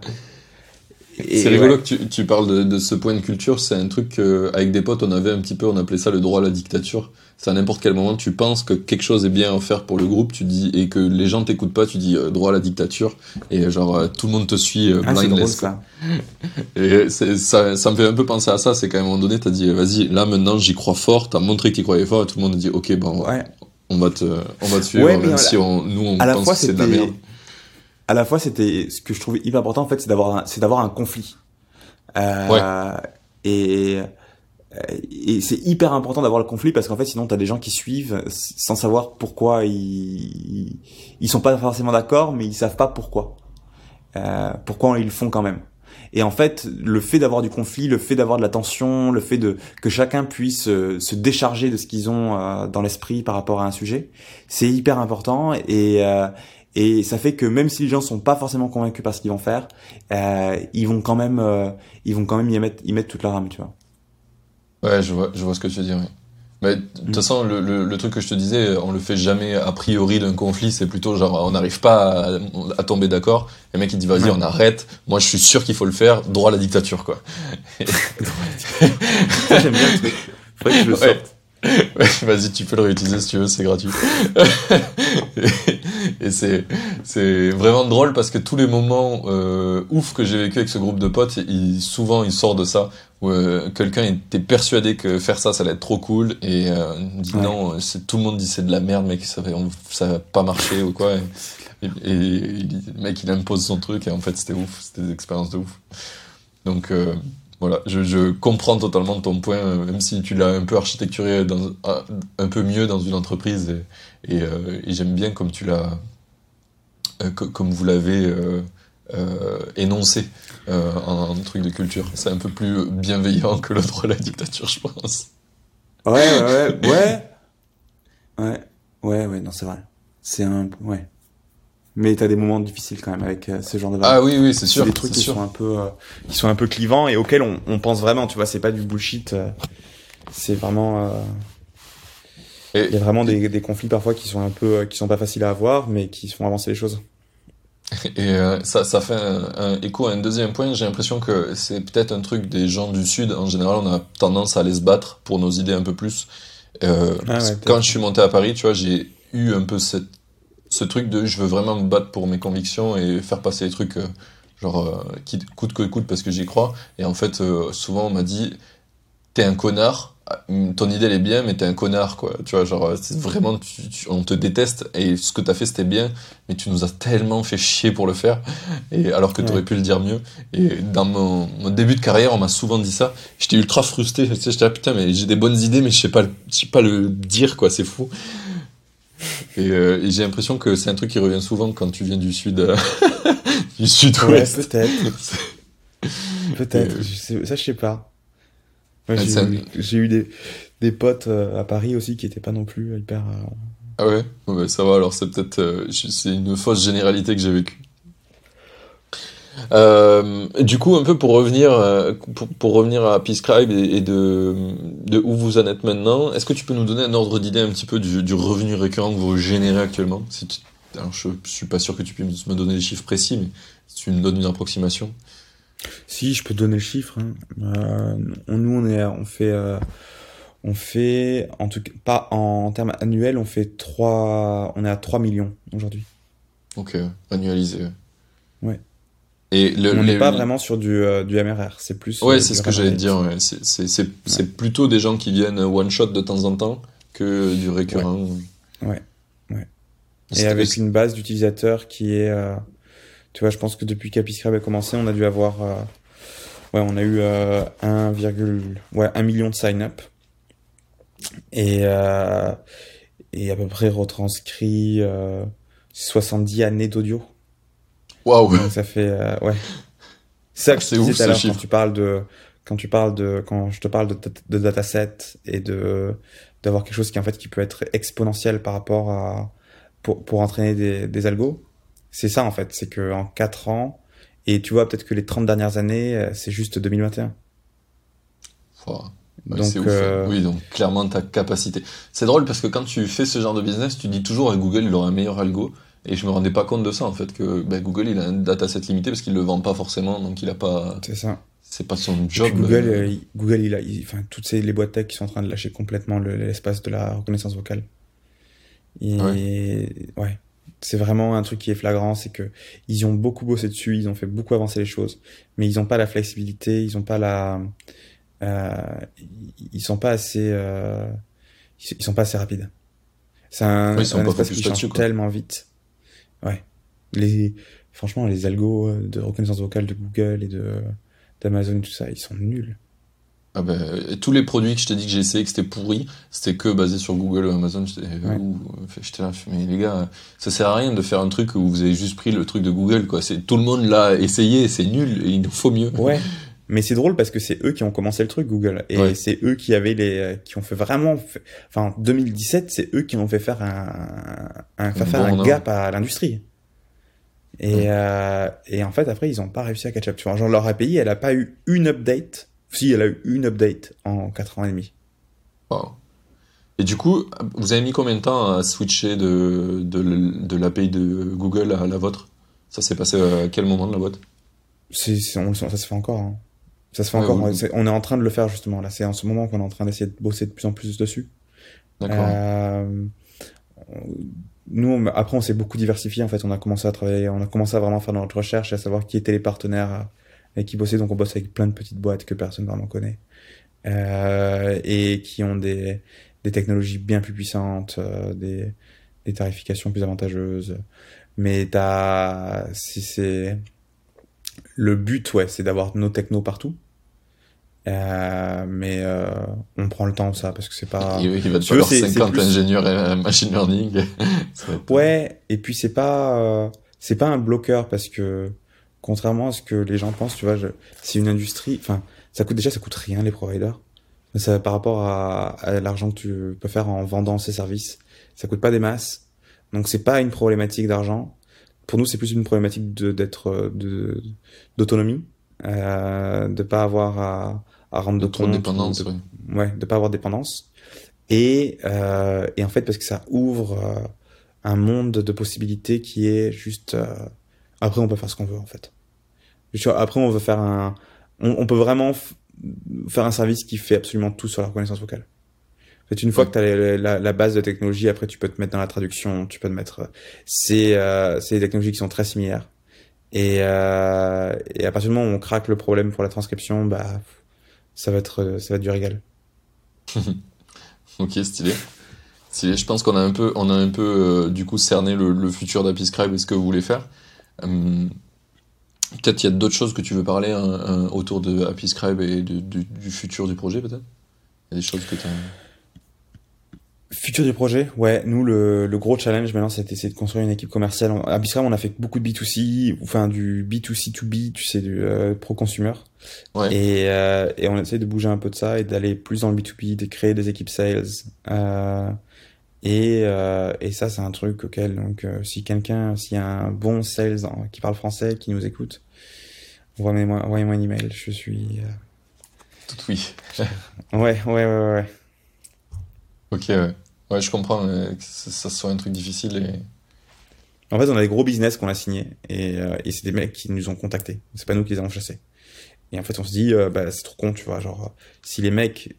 et- C'est rigolo ouais. que tu, tu parles de, de ce point de culture. C'est un truc que, avec des potes, on avait un petit peu, on appelait ça le droit à la dictature. C'est à n'importe quel moment, tu penses que quelque chose est bien à faire pour le groupe, tu dis, et que les gens t'écoutent pas, tu dis euh, droit à la dictature, et genre euh, tout le monde te suit euh, ah, drôle ça Et ça, ça me fait un peu penser à ça, c'est qu'à un moment donné, t'as dit, vas-y, là maintenant j'y crois fort, t'as montré que t'y croyais fort, et tout le monde a dit, ok, bon, ouais on va te, on va te suivre, Ouais, mais même si on, nous on à la pense fois que c'est de la merde. à la fois c'était ce que je trouvais hyper important en fait c'est d'avoir un, c'est d'avoir un conflit. Euh, et et c'est hyper important d'avoir le conflit parce qu'en fait sinon t'as des gens qui suivent sans savoir pourquoi ils ils sont pas forcément d'accord mais ils savent pas pourquoi. Euh, pourquoi ils le font quand même et en fait le fait d'avoir du conflit le fait d'avoir de la tension le fait de que chacun puisse euh, se décharger de ce qu'ils ont euh, dans l'esprit par rapport à un sujet c'est hyper important et euh, et ça fait que même si les gens sont pas forcément convaincus par ce qu'ils vont faire, euh, ils vont quand même, euh, ils vont quand même y mettre, y mettre toute leur âme, tu vois. Ouais, je vois, je vois ce que tu veux dire. oui. Mais de Mm. toute façon, le, le, le truc que je te disais, on le fait jamais a priori d'un conflit, c'est plutôt genre on n'arrive pas à, à tomber d'accord. Le mec il dit vas-y Ouais. on arrête. Moi je suis sûr qu'il faut le faire. Droit à la dictature quoi. J'aime bien le truc. Faudrait que je le Ouais. sorte. Ouais, vas-y tu peux le réutiliser si tu veux, c'est gratuit. et c'est c'est vraiment drôle parce que tous les moments euh, ouf que j'ai vécu avec ce groupe de potes, il, souvent il sort de ça où euh, quelqu'un était persuadé que faire ça, ça allait être trop cool et euh, dit Ouais. non, c'est tout le monde dit c'est de la merde, mec, ça va, on- ça va pas marcher ou quoi. Et, et- le mec il impose son truc et en fait c'était ouf, c'était des expériences de ouf. Donc euh, voilà, je, je comprends totalement ton point, euh, même si tu l'as un peu architecturé dans, un- peu mieux dans une entreprise et, euh, j'aime bien comme tu l'as, euh, co- comme vous l'avez euh, énoncé euh, en, en truc de culture. C'est un peu plus bienveillant que le droit à la dictature, je pense. Ouais, ouais, ouais, ouais. Ouais, ouais, ouais, non, c'est vrai. C'est un, ouais. Mais t'as des moments difficiles quand même avec euh, ce genre de Ah oui, oui, c'est sûr. des trucs qui sûr. sont un peu, euh, qui sont un peu clivants et auxquels on, on pense vraiment, tu vois. C'est pas du bullshit. euh, c'est vraiment. euh, Il y a vraiment des, des conflits parfois qui sont un peu, qui sont pas faciles à avoir, mais qui font avancer les choses. Et euh, ça, ça fait un, un écho à un deuxième point. J'ai l'impression que c'est peut-être un truc des gens du Sud. En général, on a tendance à aller se battre pour nos idées un peu plus. Euh, Ah ouais, quand je suis monté à Paris, tu vois, j'ai eu un peu cette, ce truc de je veux vraiment me battre pour mes convictions et faire passer les trucs euh, genre euh, qui coûte que coûte parce que j'y crois. Et en fait, euh, souvent on m'a dit t'es un connard. Ton idée elle est bien, mais t'es un connard quoi. Tu vois, genre c'est vraiment tu- tu- on te déteste et ce que t'as fait c'était bien, mais tu nous as tellement fait chier pour le faire. Et alors que t'aurais Ouais. pu le dire mieux. Et dans mon, mon début de carrière, on m'a souvent dit ça. J'étais ultra frustré. Tu sais, j'étais là, putain, mais j'ai des bonnes idées, mais je sais pas, le- je sais pas le dire quoi. C'est fou. Et, euh, et j'ai l'impression que c'est un truc qui revient souvent quand tu viens du sud, euh, du Ouais, sud-ouest. peut-être. Peut-être. Euh, sais- Ça, je sais pas. Ouais, j'ai eu, des, des potes euh, à Paris aussi qui étaient pas non plus hyper. euh, Ah ouais, Ouais, bah, ça va. Alors c'est peut-être, euh, je- c'est une fausse généralité que j'ai vécue. Du coup, un peu pour revenir, pour, pour revenir à Piscribe et, et de, de où vous en êtes maintenant, est-ce que tu peux nous donner un ordre d'idée un petit peu du, du revenu récurrent que vous générez actuellement, si tu alors je, suis pas sûr que tu puisses me donner des chiffres précis, mais tu me donnes une approximation. Si, je peux te donner le chiffre. Hein. Euh, nous, on est, on fait, euh, on fait, en tout cas, pas en termes annuels, on fait 3, on est à 3 millions aujourd'hui. Ok, annualisé. Ouais. Et le, on n'est pas vraiment sur du, euh, du MRR, c'est plus. Ouais, c'est ce que j'allais dire. Ouais. C'est plutôt des gens qui viennent one shot de temps en temps que du récurrent. Ouais. ouais. Et avec une base d'utilisateurs qui est. Euh, tu vois, je pense que depuis qu'Apiscribe a commencé, on a dû avoir. Euh, ouais, on a eu 1, ouais, 1 million de sign-up. Et, et à peu près retranscrit 70 années d'audio. Waouh. Ça fait euh, ouais. C'est ça que je à l'heure quand tu parles de quand tu parles de quand je te parle de, de dataset et de d'avoir quelque chose qui en fait qui peut être exponentiel par rapport à pour pour entraîner des des algos. C'est ça en fait, c'est que en 4 ans et tu vois peut-être que les 30 dernières années euh, c'est juste 2021. Wow. donc, euh... Oui, donc clairement ta capacité. C'est drôle parce que quand tu fais ce genre de business, tu dis toujours à Google il aura un meilleur algo. Et je me rendais pas compte de ça, en fait, que ben, Google, il a un dataset limité parce qu'il le vend pas forcément, donc il a pas. C'est ça. C'est pas son job. Google, euh, euh, Google, il a, enfin, toutes ces, les boîtes tech qui sont en train de lâcher complètement l'espace de la reconnaissance vocale. Et, ouais. C'est vraiment un truc qui est flagrant, c'est que ils ont beaucoup bossé dessus, ils ont fait beaucoup avancer les choses, mais ils ont pas la flexibilité, ils ont pas la, euh, ils sont pas assez, euh, ils sont pas assez rapides. C'est un, un espace qui change tellement vite Ouais. Les, franchement, les algos de reconnaissance vocale de Google et de d'Amazon, tout ça, ils sont nuls. Ah ben, tous les produits que je t'ai dit que j'ai essayé, que c'était pourri, c'était que basé sur Google ou Amazon. J'étais là, mais les gars, ça sert à rien de faire un truc où vous avez juste pris le truc de Google, quoi. C'est tout le monde l'a essayé, c'est nul, et il nous faut mieux. Ouais. Mais c'est drôle parce que c'est eux qui ont commencé le truc Google et c'est eux qui avaient les qui ont fait vraiment enfin 2017 c'est eux qui ont fait faire un un, faire un gap à l'industrie. Et, euh, et en fait après ils ont pas réussi à catch up. Tu vois, genre leur API elle a pas eu une update. Si elle a eu une update en 4 ans et demi. Wow. Et du coup, vous avez mis combien de temps à switcher de, de, de l'API de Google à la vôtre? Ça s'est passé à quel moment de la boîte? C'est, ça se fait encore. Hein. Ça se fait encore. on est en train de le faire justement. Là, c'est en ce moment qu'on est en train d'essayer de bosser de plus en plus dessus. D'accord. Euh, nous, après, on s'est beaucoup diversifié. En fait, on a commencé à travailler, on a commencé à vraiment faire notre recherche et à savoir qui étaient les partenaires avec qui bosser. Donc, on bosse avec plein de petites boîtes que personne vraiment connaît euh, et qui ont des, des technologies bien plus puissantes, euh, des, des tarifications plus avantageuses. Mais t'as, si c'est le but, ouais, c'est d'avoir nos technos partout. Euh, mais euh, on prend le temps ça parce que c'est pas. Il, va te falloir 50 ingénieurs et machine learning. ouais, et puis c'est pas euh, c'est pas un bloqueur parce que contrairement à ce que les gens pensent, tu vois, c'est une industrie. Enfin, ça coûte déjà ça coûte rien les providers. Ça, par rapport à, à l'argent que tu peux faire en vendant ces services, ça coûte pas des masses. Donc c'est pas une problématique d'argent. Pour nous, c'est plus une problématique d'être de d'autonomie, euh, de pas avoir à à rendre de, trop de dépendance, de, ouais. de pas avoir de dépendance. Et, euh, et en fait, parce que ça ouvre euh, un monde de possibilités qui est juste. Euh, après, on peut faire ce qu'on veut, en fait. Après, on veut faire un. On, on peut vraiment faire un service qui fait absolument tout sur la reconnaissance vocale. En fait, une fois que tu as la, la, base de technologie, après, tu peux te mettre dans la traduction, tu peux te mettre. C'est euh, des technologies qui sont très similaires. Et, euh, et à partir du moment où on craque le problème pour la transcription, bah ça va être, ça va être du régal. ok, stylé. Stylé. Je pense qu'on a un peu, on a un peu euh, du coup cerné le, le futur d'Apiscribe et ce que vous voulez faire. Euh, peut-être il y a d'autres choses que tu veux parler hein, autour de Apiscribe et de, du futur du projet, peut-être? Il y a des choses que tu as. Futur du projet, ouais. Nous, le, le gros challenge maintenant, c'est d'essayer de construire une équipe commerciale. À on a fait beaucoup de B2C, enfin du B2C2B, tu sais, du euh, pro-consumer. Ouais. Et, euh, et on essaie de bouger un peu de ça et d'aller plus dans le B2B, de créer des équipes sales. Euh, et, euh, et ça, c'est un truc auquel, donc, euh, si quelqu'un, s'il y a un bon sales qui parle français, qui nous écoute, envoyez-moi envoyez un email. Je suis. Tout oui. ouais, ouais, ouais, ouais. Ok, ouais. Ouais, je comprends que ça soit un truc difficile et. En fait, on a des gros business qu'on a signés et, euh, et c'est des mecs qui nous ont contactés. C'est pas nous qui les avons chassés. Et en fait, on se dit, euh, bah, c'est trop con, tu vois. Genre, si les mecs,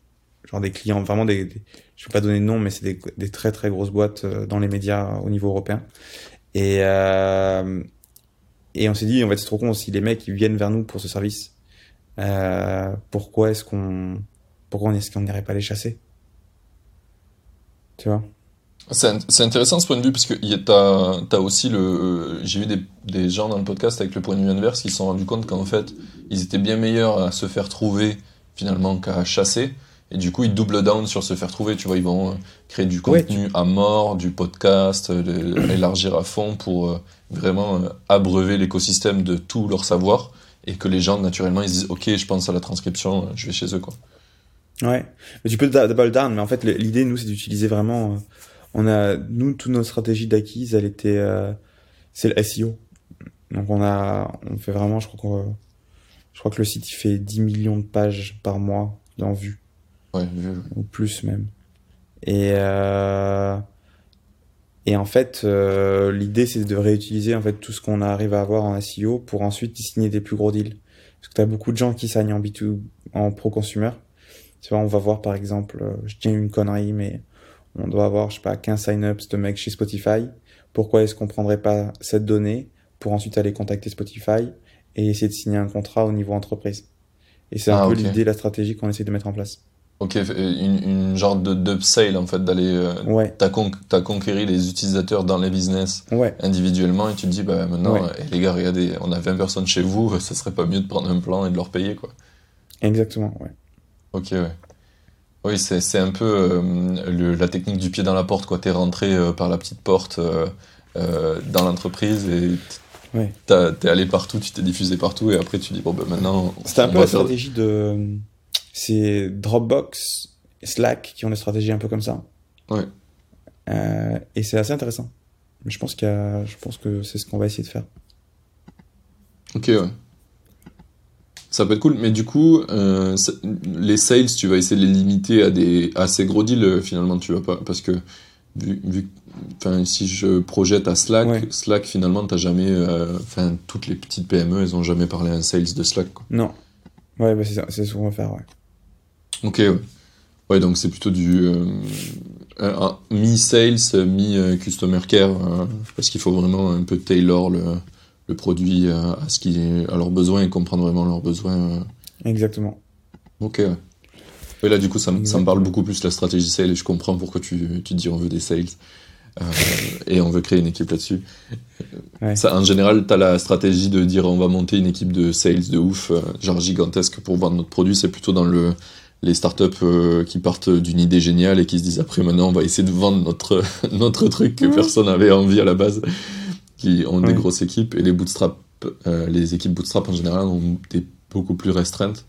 des clients, vraiment des, je vais pas donner de nom, mais c'est des, très très grosses boîtes euh, dans les médias au niveau européen. Et, euh, et on s'est dit, en fait, c'est trop con, si les mecs ils viennent vers nous pour ce service, euh, pourquoi est-ce qu'on, pourquoi est-ce qu'on n'irait pas les chasser? Tu vois? C'est intéressant ce point de vue parce que t'as as aussi le euh, j'ai vu des, des gens dans le podcast avec le point de vue inverse qui se sont rendus compte qu'en fait ils étaient bien meilleurs à se faire trouver finalement qu'à chasser et du coup ils double down sur se faire trouver tu vois ils vont euh, créer du contenu à mort du podcast euh, élargir à fond pour vraiment abreuver l'écosystème de tout leur savoir et que les gens naturellement ils disent ok je pense à la transcription je vais chez eux quoi. Ouais. Mais tu peux double down mais en fait l'idée nous c'est d'utiliser vraiment on a nous toute notre stratégie d'acquise elle était euh, c'est le SEO donc on a on fait vraiment je crois qu'on je crois que le site il fait 10 millions de pages par mois en vue ouais, ou plus même. Et euh, et en fait euh, l'idée c'est de réutiliser en fait tout ce qu'on arrive à avoir en SEO pour ensuite signer des plus gros deals. Parce que tu as beaucoup de gens qui signent en B2 en pro consumer. Tu vois on va voir par exemple euh, je tiens une connerie mais on doit avoir, je sais pas, 15 sign-ups de mecs chez Spotify. Pourquoi est-ce qu'on prendrait pas cette donnée pour ensuite aller contacter Spotify et essayer de signer un contrat au niveau entreprise? Et c'est un ah, peu l'idée, la stratégie qu'on essaie de mettre en place. Ok, une, une genre de d'upsale en fait, d'aller. Euh, ouais. T'as con, conquéri les utilisateurs dans les business ouais. individuellement et tu te dis, bah maintenant, eh, les gars, regardez, on a 20 personnes chez vous, ce serait pas mieux de prendre un plan et de leur payer quoi. Exactement, ouais. Ok, ouais. Oui, c'est un peu euh, le, la technique du pied dans la porte, quoi. T'es rentré euh, par la petite porte euh, euh dans l'entreprise et ouais. t'es allé partout, tu t'es diffusé partout et après tu dis bon ben maintenant. C'était un peu la stratégie de. C'est Dropbox, Slack qui ont des stratégies un peu comme ça. Ouais. et c'est assez intéressant. Je pense qu'il je pense que c'est ce qu'on va essayer de faire. Ok, ouais. Ça peut être cool, mais du coup, euh, les sales, tu vas essayer de les limiter à des assez gros deals euh, finalement, tu vas pas, parce que vu, vu si je projette à Slack, Slack finalement, t'as jamais, euh, enfin, toutes les petites PME, elles ont jamais parlé à un sales de Slack. Quoi. Non. Ouais, bah c'est ce qu'on va faire, ouais. Ok, ouais. Ouais, donc c'est plutôt du mi-sales, mi-customer care, parce qu'il faut vraiment un peu tailor le, le produit à, ce qui à leurs besoins et comprendre vraiment leurs besoins. Euh. Exactement. Ok. Et là, du coup, ça, ça, me parle beaucoup plus la stratégie sales et je comprends pourquoi tu, tu dis on veut des sales. Euh, et on veut créer une équipe là-dessus. Ça, en général, tu as la stratégie de dire on va monter une équipe de sales de ouf, euh, genre gigantesque pour vendre notre produit. C'est plutôt dans le, les startups qui partent d'une idée géniale et qui se disent après maintenant on va essayer de vendre notre, notre truc que personne n'avait envie à la base qui ont des grosses équipes et les bootstrap, euh, les équipes bootstrap en général ont des beaucoup plus restreintes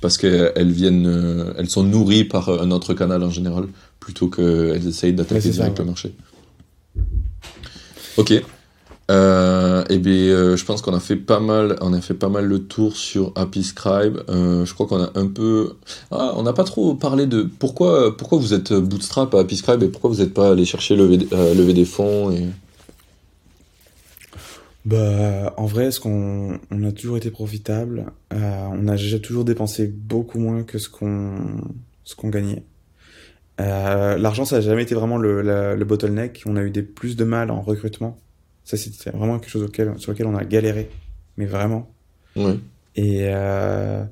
parce qu'elles viennent, euh, elles sont nourries par un autre canal en général plutôt qu'elles essayent d'attaquer direct le marché. Ok. Euh, et bien, euh, je pense qu'on a fait pas mal, on a fait pas mal le tour sur Happy Scribe. je crois qu'on a un peu, ah, on n'a pas trop parlé de pourquoi, pourquoi vous êtes bootstrap à Happy Scribe et pourquoi vous n'êtes pas allé chercher lever, lever des fonds et bah, en vrai, ce qu'on on a toujours été profitable? Euh, on a déjà toujours dépensé beaucoup moins que ce qu'on ce qu'on gagnait. Euh, L'argent, ça n'a jamais été vraiment le, le bottleneck. On a eu des plus de mal en recrutement. Ça, c'était vraiment quelque chose auquel, sur lequel on a galéré, mais vraiment. Ouais. Et euh,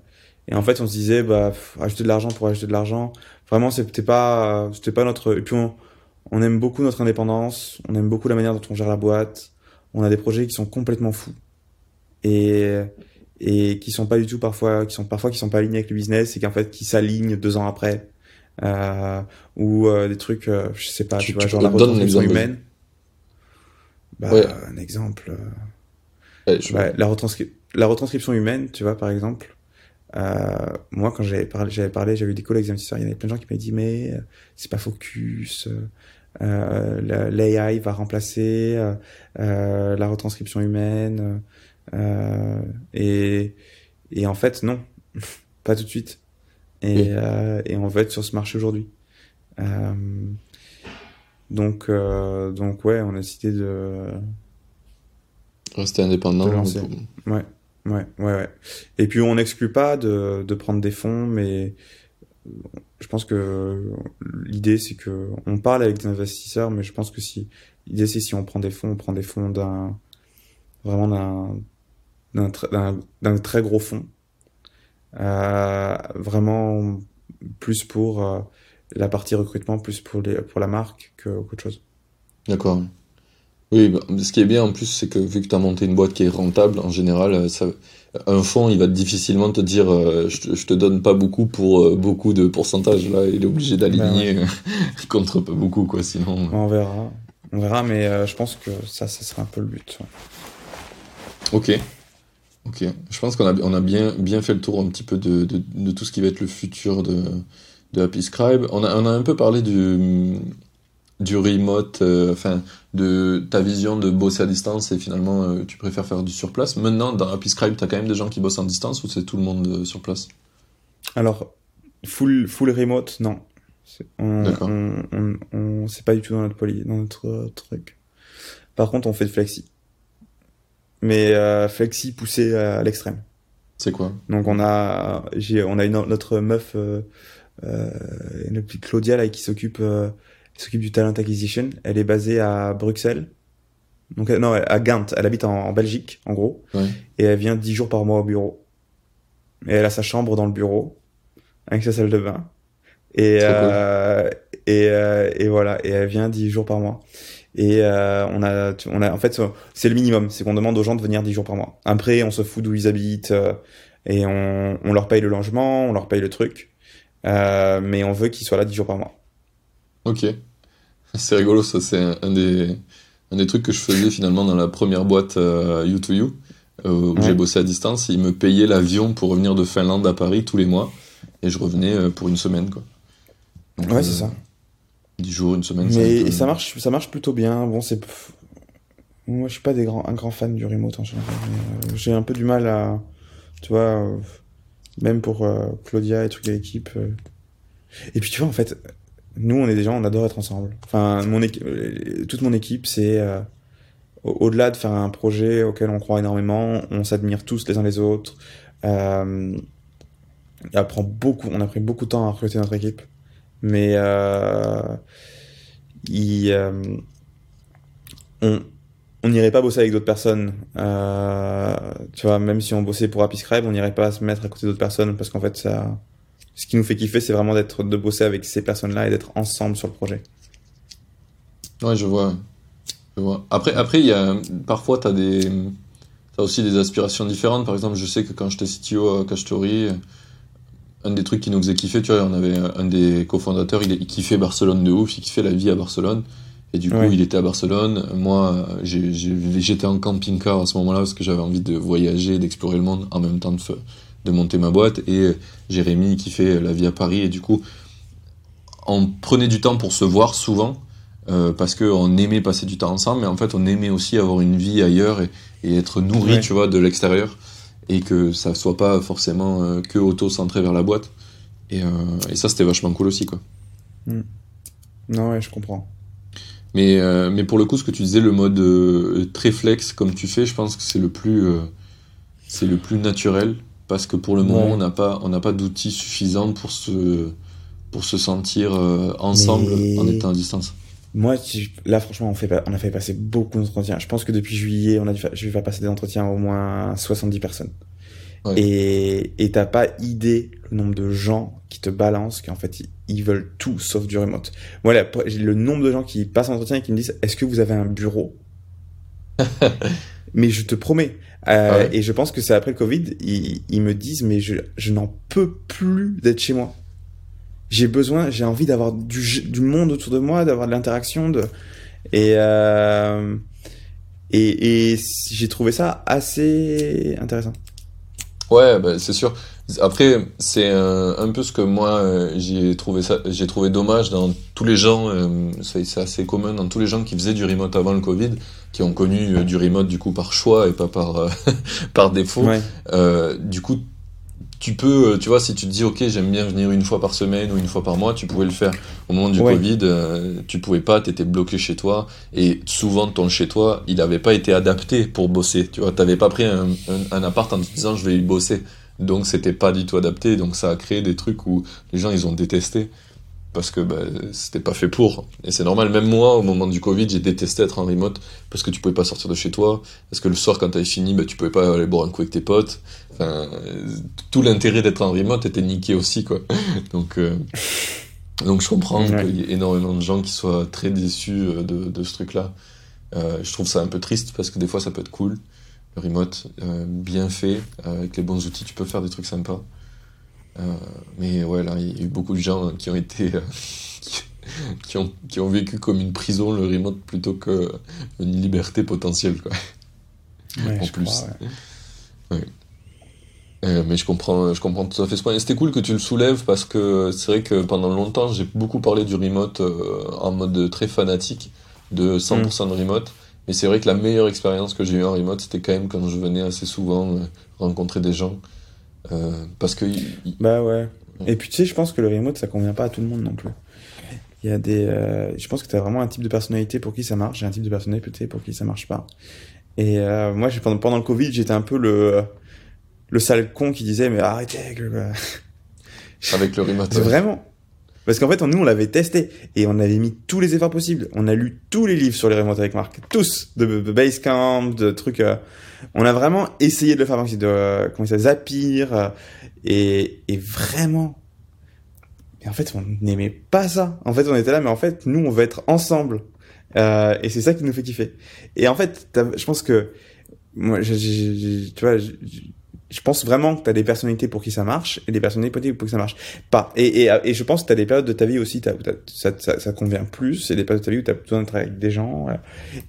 et en fait, on se disait, bah, acheter de l'argent pour acheter de l'argent. Vraiment, c'était pas c'était pas notre. Et puis on on aime beaucoup notre indépendance. On aime beaucoup la manière dont on gère la boîte on a des projets qui sont complètement fous et et qui sont pas du tout parfois qui sont parfois qui sont pas alignés avec le business et qu'en fait qui s'alignent deux ans après euh, ou euh, des trucs euh, je sais pas tu, vois genre la retranscription humaine bah, un exemple euh, ouais, la, retranscri la retranscription humaine tu vois par exemple moi quand j'avais parlé j'avais parlé j'avais eu des collègues investisseurs il y avait plein de gens qui m'avaient dit mais c'est pas focus euh, l'AI va remplacer euh, euh, la retranscription humaine. et, et en fait, non, pas tout de suite. Et, et on va être sur ce marché aujourd'hui. Donc, donc ouais, on a décidé de Rester indépendant. Ouais, ouais, ouais, ouais. Et puis on n'exclut pas de, de prendre des fonds, mais je pense que l'idée c'est que on parle avec des investisseurs, mais je pense que si l'idée c'est si on prend des fonds, on prend des fonds d'un vraiment d'un d'un très gros fonds, euh, vraiment plus pour euh, la partie recrutement, plus pour les pour la marque que qu'autre chose. D'accord. Oui, bah, ce qui est bien en plus, c'est que vu que tu as monté une boîte qui est rentable, en général, euh, ça, un fonds, il va difficilement te dire euh, je, te, te donne pas beaucoup pour euh, beaucoup de pourcentage. Là, il est obligé d'aligner ben contre pas beaucoup, quoi. Sinon. On verra. On verra, mais je pense que ça, ça sera un peu le but. Ok. Ok. Je pense qu'on a, on a bien, bien fait le tour un petit peu de, de, de tout ce qui va être le futur de, de Happy Scribe. On a, on a un peu parlé du du remote, euh, enfin de ta vision de bosser à distance et finalement euh, tu préfères faire du sur place. Maintenant, dans AppyScribe, tu as quand même des gens qui bossent en distance ou c'est tout le monde euh, sur place? Alors, full, full remote, non. D'accord. On, c'est pas du tout dans notre, poly, dans notre truc. Par contre, on fait de flexi. Mais flexi poussé à l'extrême. C'est quoi? Donc on a, j'ai, on a une, notre meuf, une petite Claudia là qui s'occupe s'occupe du talent acquisition. Elle est basée à Bruxelles. Donc, euh, non, à Gand. Elle habite en, Belgique, en gros. Et elle vient dix jours par mois au bureau. Et elle a sa chambre dans le bureau, avec sa salle de bain. Et, euh, et, euh, et voilà. Et elle vient dix jours par mois. Et euh, on a, on a, en fait, c'est le minimum, c'est qu'on demande aux gens de venir dix jours par mois. Après, on se fout d'où ils habitent euh, et on, on leur paye le logement, on leur paye le truc, euh, mais on veut qu'ils soient là dix jours par mois. Ok. C'est rigolo, ça, c'est un, des, un des trucs que je faisais finalement dans la première boîte euh, U2U, euh, où j'ai bossé à distance. Ils me payaient l'avion pour revenir de Finlande à Paris tous les mois, et je revenais euh, pour une semaine, quoi. ouais, c'est ça. 10 jours, une semaine. Mais ça, marche, ça marche plutôt bien. Bon, c'est. Moi, je suis pas des grands, un grand fan du remote en général. J'ai un peu du mal à. Tu vois, même pour Claudia et à l'équipe. Et puis, tu vois, en fait, nous, on est des gens, on adore être ensemble. Enfin, mon euh, toute mon équipe, c'est euh, au-delà de faire un projet auquel on croit énormément, on s'admire tous les uns les autres. Euh, on apprend beaucoup, on a pris beaucoup de temps à recruter notre équipe, mais euh, il, on on n'irait pas bosser avec d'autres personnes. tu vois, même si on bossait pour Scribe, on n'irait pas se mettre à côté d'autres personnes parce qu'en fait, ça ce qui nous fait kiffer, c'est vraiment d'être, de bosser avec ces personnes-là et d'être ensemble sur le projet. Ouais, je vois. Je vois. Après, après, il y a, parfois, t'as des, t'as aussi des aspirations différentes. Par exemple, je sais que quand j'étais CTO à Cashtory, un des trucs qui nous faisait kiffer, tu vois, on avait un des cofondateurs, il, il kiffait Barcelone de ouf, il kiffait la vie à Barcelone. Et du coup, il était à Barcelone. Moi, j'étais en camping-car à ce moment-là parce que j'avais envie de voyager, d'explorer le monde en même temps de, de monter ma boîte. Et Jérémy qui fait la vie à Paris. Et du coup on prenait du temps pour se voir souvent euh, parce qu'on aimait passer du temps ensemble. Mais en fait on aimait aussi avoir une vie ailleurs et, être nourri tu vois de l'extérieur. Et que ça soit pas forcément euh, que auto-centré vers la boîte. Et, euh, et ça c'était vachement cool aussi quoi. Hmm. non ouais je comprends mais, mais pour le coup ce que tu disais le mode très flex comme tu fais je pense que c'est le plus c'est le plus naturel parce que pour le moment, on n'a pas, on n'a pas d'outils suffisants pour se, pour se sentir euh, ensemble en étant à distance. Moi, là, franchement, on, fait, on a fait passer beaucoup d'entretiens. Je pense que depuis juillet, on a dû je vais faire passer des entretiens à au moins 70 personnes. Et Et t'as pas idée le nombre de gens qui te balancent, qu'en fait, ils, veulent tout sauf du remote. Voilà, le nombre de gens qui passent l'entretien et qui me disent Est-ce que vous avez un bureau Mais je te promets, euh, ah Et je pense que c'est après le Covid, ils, ils me disent mais je, je n'en peux plus d'être chez moi. J'ai besoin, j'ai envie d'avoir du, du monde autour de moi, d'avoir de l'interaction, de et euh, et, et j'ai trouvé ça assez intéressant. Ouais, bah, c'est sûr. Après, c'est un, un, peu ce que moi euh, j'ai trouvé ça, j'ai trouvé dommage dans tous les gens. Euh, c'est assez commun dans tous les gens qui faisaient du remote avant le Covid, qui ont connu euh, du remote du coup par choix et pas par par défaut. du coup, tu peux, tu vois, si tu te dis, ok, j'aime bien venir une fois par semaine ou une fois par mois, tu pouvais le faire. Au moment du Covid, tu pouvais pas, tu étais bloqué chez toi. Et souvent, ton chez toi, il n'avait pas été adapté pour bosser. Tu vois, t'avais pas pris un, un, appart en te disant, je vais y bosser. Donc, c'était pas du tout adapté. Donc, ça a créé des trucs où les gens, ils ont détesté parce que bah, c'était pas fait pour. Et c'est normal, même moi, au moment du Covid, j'ai détesté être en remote parce que tu pouvais pas sortir de chez toi, parce que le soir, quand t'avais fini, bah, tu pouvais pas aller boire un coup avec tes potes. Enfin, tout l'intérêt d'être en remote était niqué aussi, quoi. Donc, euh, donc je comprends qu'il y ait énormément de gens qui soient très déçus euh, de, de ce truc-là. Euh, je trouve ça un peu triste parce que des fois, ça peut être cool. Le remote, euh, bien fait, avec les bons outils, tu peux faire des trucs sympas. Mais ouais, là, il y a eu beaucoup de gens qui ont été. Qui, ont, qui ont vécu comme une prison le remote plutôt qu'une liberté potentielle, quoi. en plus. ouais. Euh, mais je comprends, je comprends tout à fait ce point. Et c'était cool que tu le soulèves parce que c'est vrai que pendant longtemps, j'ai beaucoup parlé du remote en mode très fanatique, de 100% de remote. Mais c'est vrai que la meilleure expérience que j'ai eue en remote, c'était quand même quand je venais assez souvent rencontrer des gens euh, parce que. Bah ouais. Et puis tu sais, je pense que le remote, ça convient pas à tout le monde non plus. Il y a des. Euh, je pense que tu as vraiment un type de personnalité pour qui ça marche, j'ai un type de personnalité pour qui ça marche pas. Et euh, moi, pendant, pendant le Covid, j'étais un peu le le sale con qui disait mais arrêtez. Avec le remote. Vraiment. Parce qu'en fait, nous, on l'avait testé et on avait mis tous les efforts possibles. On a lu tous les livres sur les remotes avec Marc, tous, de, de Basecamp, de trucs. Euh, on a vraiment essayé de le faire, de euh, comment ça, Zapier, euh, et, et vraiment. Et en fait, on n'aimait pas ça. En fait, on était là, mais en fait, nous, on veut être ensemble, et c'est ça qui nous fait kiffer. Et en fait, je pense que moi, tu vois je pense vraiment que tu as des personnalités pour qui ça marche et des personnalités pour qui ça marche pas. Et, et, et je pense que tu as des périodes de ta vie aussi, où ça, ça, ça, convient plus, et des périodes de ta vie où tu as besoin d'être avec des gens.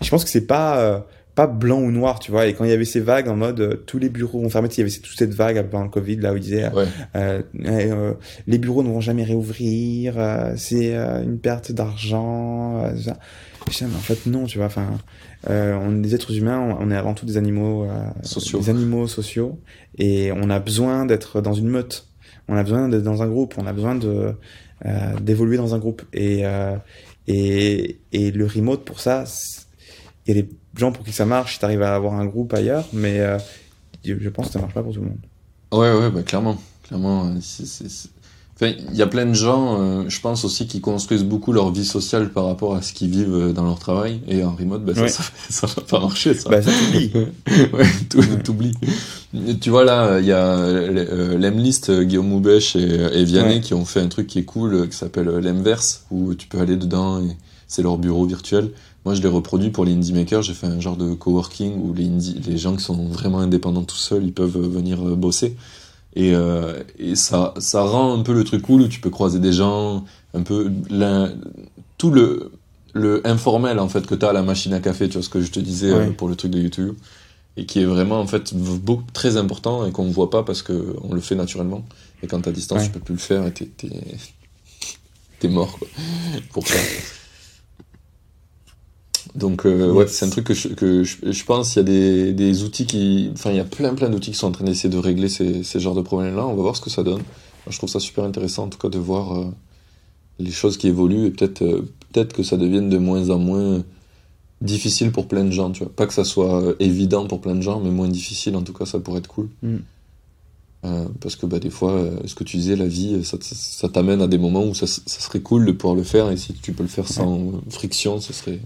je pense que c'est pas euh, pas blanc ou noir, tu vois. Et quand il y avait ces vagues en mode euh, tous les bureaux vont fermer, il y avait toute cette vague pendant le Covid là où il disait euh, les bureaux ne vont jamais réouvrir, c'est une perte d'argent. mais en fait non, tu vois. Enfin, on est des êtres humains, on est avant tout des animaux sociaux. Des animaux sociaux et on a besoin d'être dans une meute. On a besoin d'être dans un groupe. On a besoin de euh, d'évoluer dans un groupe. Et, euh, et et le remote pour ça, il y a des gens pour qui ça marche. Si t'arrives à avoir un groupe ailleurs, mais euh, je pense que ça marche pas pour tout le monde. Ouais, ouais, bah clairement, clairement, c'est il y a plein de gens, euh, je pense aussi, qui construisent beaucoup leur vie sociale par rapport à ce qu'ils vivent euh, dans leur travail. Et en remote, bah, ça, ça, va pas marcher, ça. Bah, ça t'oublie. ouais, t'oublies. Tu vois, là, il y a euh, l'Emlist, Guillaume Moubèche et, et Vianney qui ont fait un truc qui est cool, qui s'appelle l'Emverse, où tu peux aller dedans et c'est leur bureau virtuel. Moi, je l'ai reproduit pour les indie makers. J'ai fait un genre de coworking où les, indie, les gens qui sont vraiment indépendants tout seuls, ils peuvent venir bosser. Et, euh, et ça, ça rend un peu le truc cool où tu peux croiser des gens, un peu tout le, le informel en fait que tu as à la machine à café, tu vois ce que je te disais euh, pour le truc de YouTube, et qui est vraiment en fait beaucoup, très important et qu'on ne voit pas parce que on le fait naturellement. Et quand tu à distance, tu peux plus le faire et t'es, t'es, mort quoi, pour ça. Donc euh, ouais, c'est un truc que je, que je, je pense il y a des, des outils qui enfin il y a plein plein d'outils qui sont en train d'essayer de régler ces, ces genres de problèmes là, on va voir ce que ça donne. je trouve ça super intéressant en tout cas de voir euh, les choses qui évoluent et peut-être euh, peut-être que ça devienne de moins en moins difficile pour plein de gens, tu vois. Pas que ça soit évident pour plein de gens, mais moins difficile en tout cas, ça pourrait être cool. Mm. parce que bah, des fois, ce que tu disais, la vie, ça, ça t'amène à des moments où ça, ça, serait cool de pouvoir le faire, et si tu peux le faire sans friction, ce serait,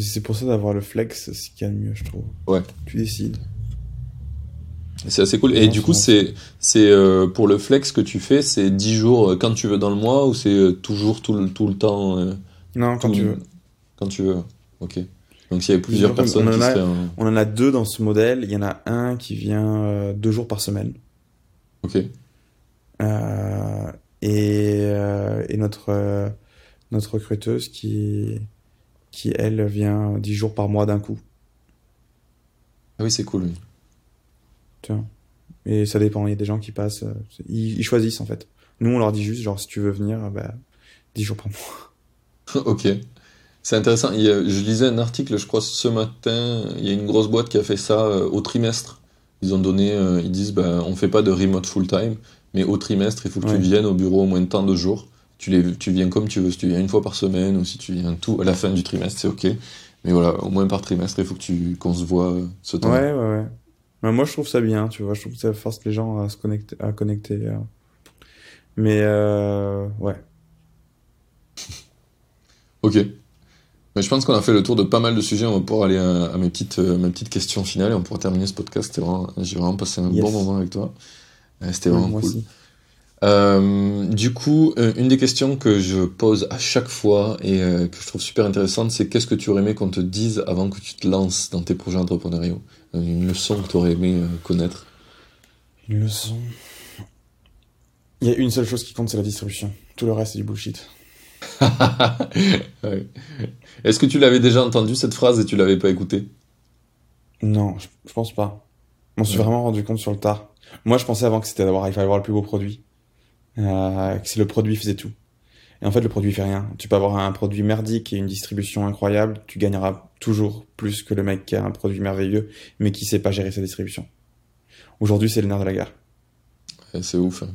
c'est pour ça d'avoir le flex, ce qui est le mieux, je trouve. Ouais. Tu décides. C'est assez cool. Et du coup, c'est c'est euh, pour le flex que tu fais, c'est 10 jours euh, quand tu veux dans le mois ou c'est euh, toujours tout le, tout le temps Non, quand tu veux. Quand tu veux. Ok. Donc s'il y a plusieurs personnes on qui a, On en a deux dans ce modèle. Il y en a un qui vient deux jours par semaine. Ok. et, et notre, notre recruteuse qui qui elle vient 10 jours par mois d'un coup. Ah oui, c'est cool, oui. Tiens. Et ça dépend, il y a des gens qui passent, euh, ils, choisissent en fait. Nous, on leur dit juste, genre, si tu veux venir, bah, 10 jours par mois. ok. C'est intéressant. je lisais un article, je crois, ce matin. Il y a une grosse boîte qui a fait ça euh, au trimestre. ils ont donné, euh, ils disent, ben, on fait pas de remote full time, mais au trimestre, il faut que tu viennes au bureau au moins de temps de jours. Tu, les, tu viens comme tu veux, si tu viens une fois par semaine ou si tu viens tout à la fin du trimestre, c'est ok. Mais voilà, au moins par trimestre, il faut que tu qu'on se voit euh, ce temps. Ouais, ouais, ouais. moi, je trouve ça bien, tu vois. Je trouve que ça force les gens à se connecter. À connecter euh. Mais euh, ouais. ok. Mais je pense qu'on a fait le tour de pas mal de sujets. On va pouvoir aller à, mes, petites, mes petites questions finales et on pourra terminer ce podcast. J'ai vraiment passé un bon moment avec toi. C'était vraiment cool. Aussi. Euh, du coup, euh, une des questions que je pose à chaque fois et euh, que je trouve super intéressante, c'est qu'est-ce que tu aurais aimé qu'on te dise avant que tu te lances dans tes projets entrepreneuriaux? Une leçon que tu aurais aimé connaître? Une leçon Il y a une seule chose qui compte, c'est la distribution. Tout le reste, c'est du bullshit. Est-ce que tu l'avais déjà entendu cette phrase et tu l'avais pas écoutée? Non, je, pense pas. Je m'en suis vraiment rendu compte sur le tard. Moi, je pensais avant que c'était d'avoir, il fallait avoir le plus beau produit. Euh, que si le produit faisait tout. Et en fait, le produit fait rien. Tu peux avoir un produit merdique et une distribution incroyable, tu gagneras toujours plus que le mec qui a un produit merveilleux, mais qui sait pas gérer sa distribution. Aujourd'hui, c'est le nerf de la guerre. c'est ouf. Hein.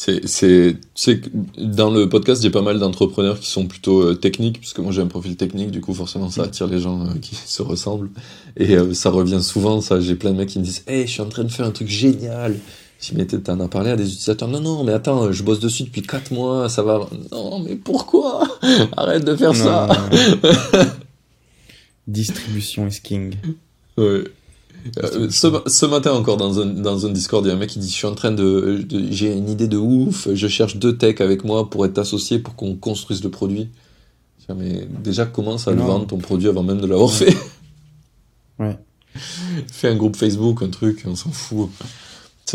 C'est, dans le podcast, j'ai pas mal d'entrepreneurs qui sont plutôt euh, techniques, puisque moi j'ai un profil technique, du coup forcément ça attire les gens euh, qui se ressemblent. Et euh, ça revient souvent, ça. J'ai plein de mecs qui me disent, hey, je suis en train de faire un truc génial. Si mais t'en parlé à des utilisateurs, non, non, mais attends, je bosse dessus depuis 4 mois, ça va. Non, mais pourquoi? Arrête de faire ça Distribution is king. Ouais. Euh, ce, matin encore dans un, dans un Discord, il y a un mec qui dit je suis en train de, j'ai une idée de ouf, je cherche deux techs avec moi pour être associé pour qu'on construise le produit. Mais déjà commence à le vendre ton produit avant même de l'avoir fait? Ouais. Fais un groupe Facebook, un truc, on s'en fout.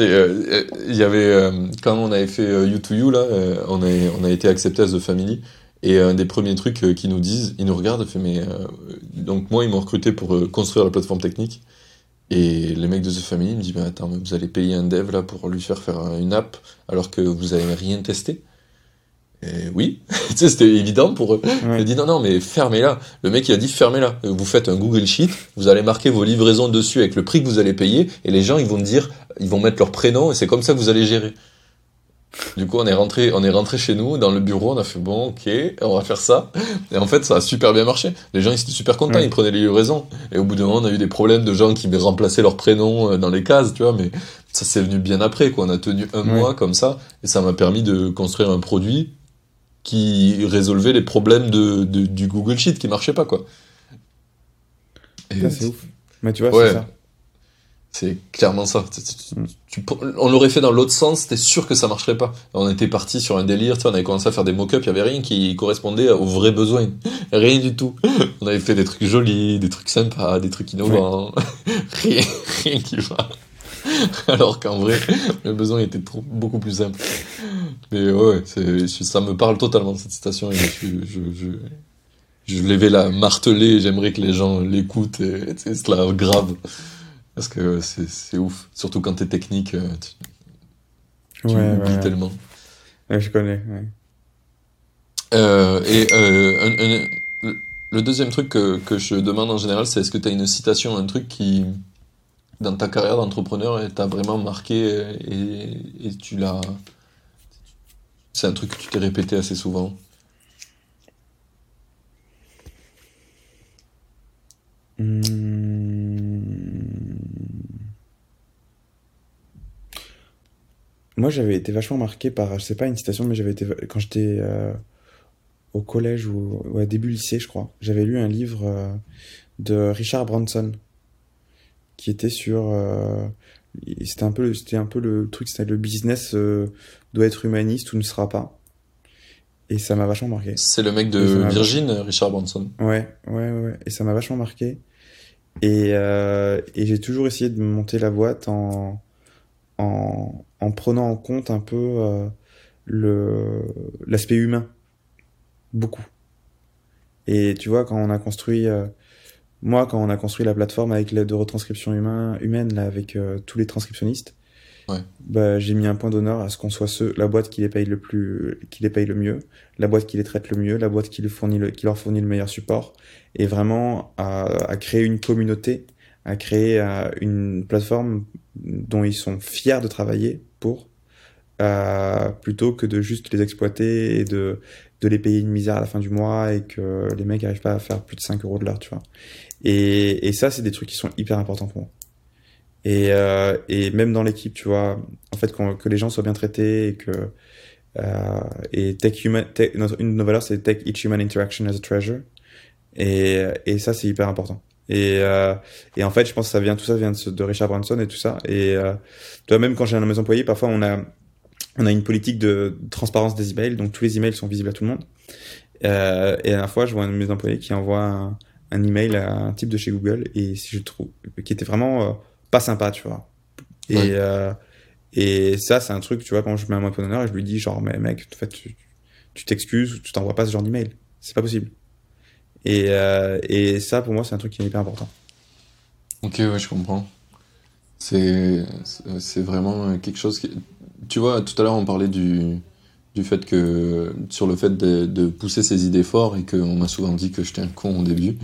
Euh, euh, il y avait euh, quand on avait fait U2U là, on a on a été accepté à The Family. Et un des premiers trucs qu'ils nous disent, ils nous regardent, fait mais donc moi ils m'ont recruté pour construire la plateforme technique. Et les mecs de The Family me disent mais attends vous allez payer un dev là pour lui faire faire une app alors que vous avez rien testé oui, c'était évident pour eux. Ouais. Il dit non, non, mais fermez-la. Le mec, il a dit fermez-la. Vous faites un Google Sheet, vous allez marquer vos livraisons dessus avec le prix que vous allez payer, et les gens, ils vont dire, ils vont mettre leur prénom, et c'est comme ça que vous allez gérer. Du coup, on est rentré, on est rentré chez nous, dans le bureau, on a fait bon, ok, on va faire ça. Et en fait, ça a super bien marché. Les gens, ils étaient super contents, ils prenaient les livraisons. Et au bout d'un moment, on a eu des problèmes de gens qui remplaçaient leur prénom euh, dans les cases, tu vois, mais ça s'est venu bien après, quoi. On a tenu un mois comme ça, et ça m'a permis de construire un produit qui résolvait les problèmes de, du Google Sheet qui marchait pas, quoi. C'est ouf. Mais tu vois, c'est ça. C'est clairement ça. on l'aurait fait dans l'autre sens, t'es sûr que ça marcherait pas. On était parti sur un délire, on avait commencé à faire des mock-ups, il y avait rien qui correspondait aux vrais besoins. rien du tout. On avait fait des trucs jolis, des trucs sympas, des trucs innovants. rien, rien qui va. Alors qu'en vrai, le besoin était trop, beaucoup plus simple. Mais ouais, ça me parle totalement cette citation et je, je, je, je vais la marteler j'aimerais que les gens l'écoutent et, c'est cela grave. Parce que c'est ouf. Surtout quand t'es technique, euh, tu, tu oublies tellement. Ouais, je connais, euh, et euh, le deuxième truc que, que je demande en général, c'est est-ce que tu as une citation, un truc qui, dans ta carrière d'entrepreneur, t'a vraiment marqué et, tu l'as c'est un truc que tu t'es répété assez souvent. Hmm. Moi, j'avais été vachement marqué par, je sais pas une citation, mais j'avais été quand j'étais euh, au collège ou, au début lycée, je crois. J'avais lu un livre euh, de Richard Branson qui était sur euh, c'était un peu c'était un peu le truc c'était le business euh, doit être humaniste ou ne sera pas. Et ça m'a vachement marqué. C'est le mec de Virgin Richard Branson. Ouais ouais ouais. Et ça m'a vachement marqué. Et euh, et j'ai toujours essayé de monter la boîte en en, en prenant en compte un peu euh, le l'aspect humain. Beaucoup. Et tu vois quand on a construit euh, moi, quand on a construit la plateforme avec l'aide de retranscription humain, humaine, là, avec euh, tous les transcriptionnistes, ouais. bah, j'ai mis un point d'honneur à ce qu'on soit ceux, la boîte qui les paye le plus, qui les paye le mieux, la boîte qui les traite le mieux, la boîte qui, les fournit le, qui leur fournit le meilleur support, et vraiment à, à créer une communauté à créer euh, une plateforme dont ils sont fiers de travailler pour, euh, plutôt que de juste les exploiter et de, de les payer une misère à la fin du mois et que les mecs n'arrivent pas à faire plus de 5 euros de l'heure, tu vois. Et, et ça, c'est des trucs qui sont hyper importants pour moi. Et, euh, et même dans l'équipe, tu vois, en fait, que les gens soient bien traités et que euh, et tech human, une de nos valeurs, c'est take each human interaction as a treasure. Et, et ça, c'est hyper important. Et, euh, et en fait, je pense que ça vient, tout ça vient de, de Richard Branson et tout ça. Et euh, toi, même quand j'ai un de mes parfois on a, on a une politique de transparence des emails, donc tous les emails sont visibles à tout le monde. Euh, et à la fois, je vois un de mes qui envoie un, un, email à un type de chez Google et si je trouve, qui était vraiment euh, pas sympa, tu vois. Et, ouais. euh, et ça, c'est un truc, tu vois, quand je mets un mot d'honneur et je lui dis, genre, mais mec, en fait, tu t'excuses, tu t'envoies pas ce genre d'email. C'est pas possible. Et, euh, et ça, pour moi, c'est un truc qui est hyper important. Ok, ouais, je comprends. C'est, c'est vraiment quelque chose qui. Tu vois, tout à l'heure, on parlait du, du fait que. sur le fait de, de pousser ses idées fort et qu'on m'a souvent dit que j'étais un con au début.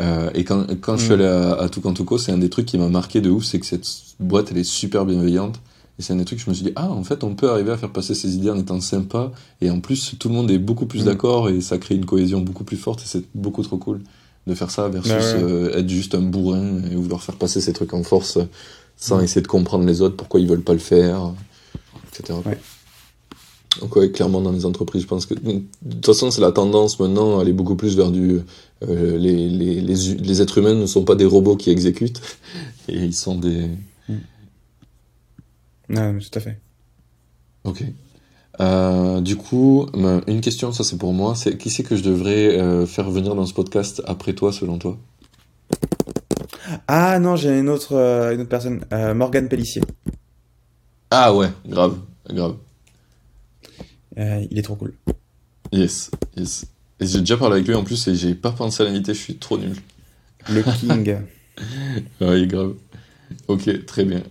Euh, et quand, quand mmh. je suis allé à, à Tucantuco, c'est un des trucs qui m'a marqué de ouf, c'est que cette boîte, elle est super bienveillante. Et c'est un des trucs que je me suis dit, ah, en fait, on peut arriver à faire passer ses idées en étant sympa. Et en plus, tout le monde est beaucoup plus mmh. d'accord et ça crée une cohésion beaucoup plus forte et c'est beaucoup trop cool de faire ça versus ouais. Euh, être juste un bourrin et vouloir faire passer ses trucs en force sans mmh. essayer de comprendre les autres, pourquoi ils veulent pas le faire, etc. Ouais. Donc ouais, clairement dans les entreprises, je pense que de toute façon c'est la tendance maintenant à aller beaucoup plus vers du euh, les, les, les, les êtres humains ne sont pas des robots qui exécutent et ils sont des non, tout à fait. Ok. Euh, du coup, une question, ça c'est pour moi, c'est qui c'est que je devrais euh, faire venir dans ce podcast après toi, selon toi? Ah non, j'ai une autre, une autre personne, Morgane Pellissier. Ah ouais, grave, grave. il est trop cool. Yes, yes. Et j'ai déjà parlé avec lui en plus et j'ai pas pensé à l'inviter, je suis trop nul. Le King. oui, grave. Ok, très bien.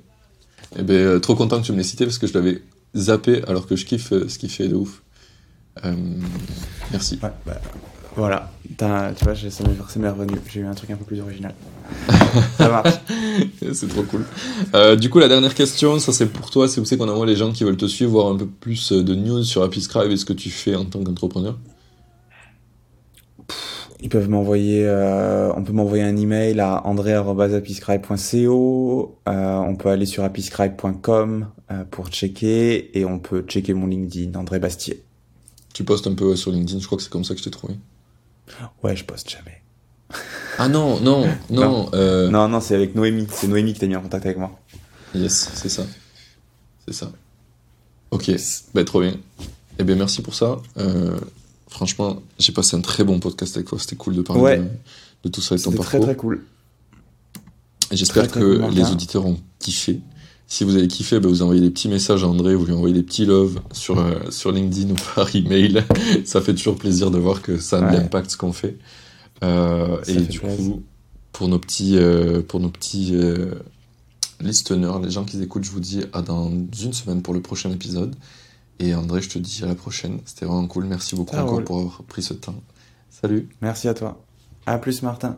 Eh ben, euh, trop content que tu me l'aies cité parce que je l'avais zappé alors que je kiffe euh, ce qu'il fait de ouf. Euh, merci. Ouais, bah, voilà, tu vois, ça m'est revenu. J'ai eu un truc un peu plus original. ça marche. c'est trop cool. Euh, du coup, la dernière question, ça c'est pour toi. C'est où c'est qu'on envoie les gens qui veulent te suivre, voir un peu plus de news sur Happyscribe et ce que tu fais en tant qu'entrepreneur? Ils peuvent m'envoyer, euh, on peut m'envoyer un email à andré@apiscribe.co. Euh, on peut aller sur apiscribe.com euh, pour checker et on peut checker mon LinkedIn, André Bastier. Tu postes un peu sur LinkedIn, je crois que c'est comme ça que je t'ai trouvé. Ouais, je poste jamais. Ah non, non, non. Non, euh... non, non c'est avec Noémie. C'est Noémie qui t'a mis en contact avec moi. Yes, c'est ça. C'est ça. Ok, bah, trop bien. Eh bien, merci pour ça. Euh, Franchement, j'ai passé un très bon podcast avec toi. C'était cool de parler ouais. de, de, tout ça et ton parcours. très très cool. J'espère que cool, les auditeurs ont kiffé. Si vous avez kiffé, bah, vous envoyez des petits messages à André, vous lui envoyez des petits love sur, euh, sur LinkedIn ou par email. ça fait toujours plaisir de voir que ça a ouais. de l'impact ce qu'on fait. Euh, et du plaisir. coup, pour nos petits, euh, pour nos petits listeners, les gens qui écoutent, je vous dis à dans une semaine pour le prochain épisode. Et André, je te dis à la prochaine. C'était vraiment cool. Merci beaucoup ah, encore cool. pour avoir pris ce temps. Salut. Merci à toi. À plus, Martin.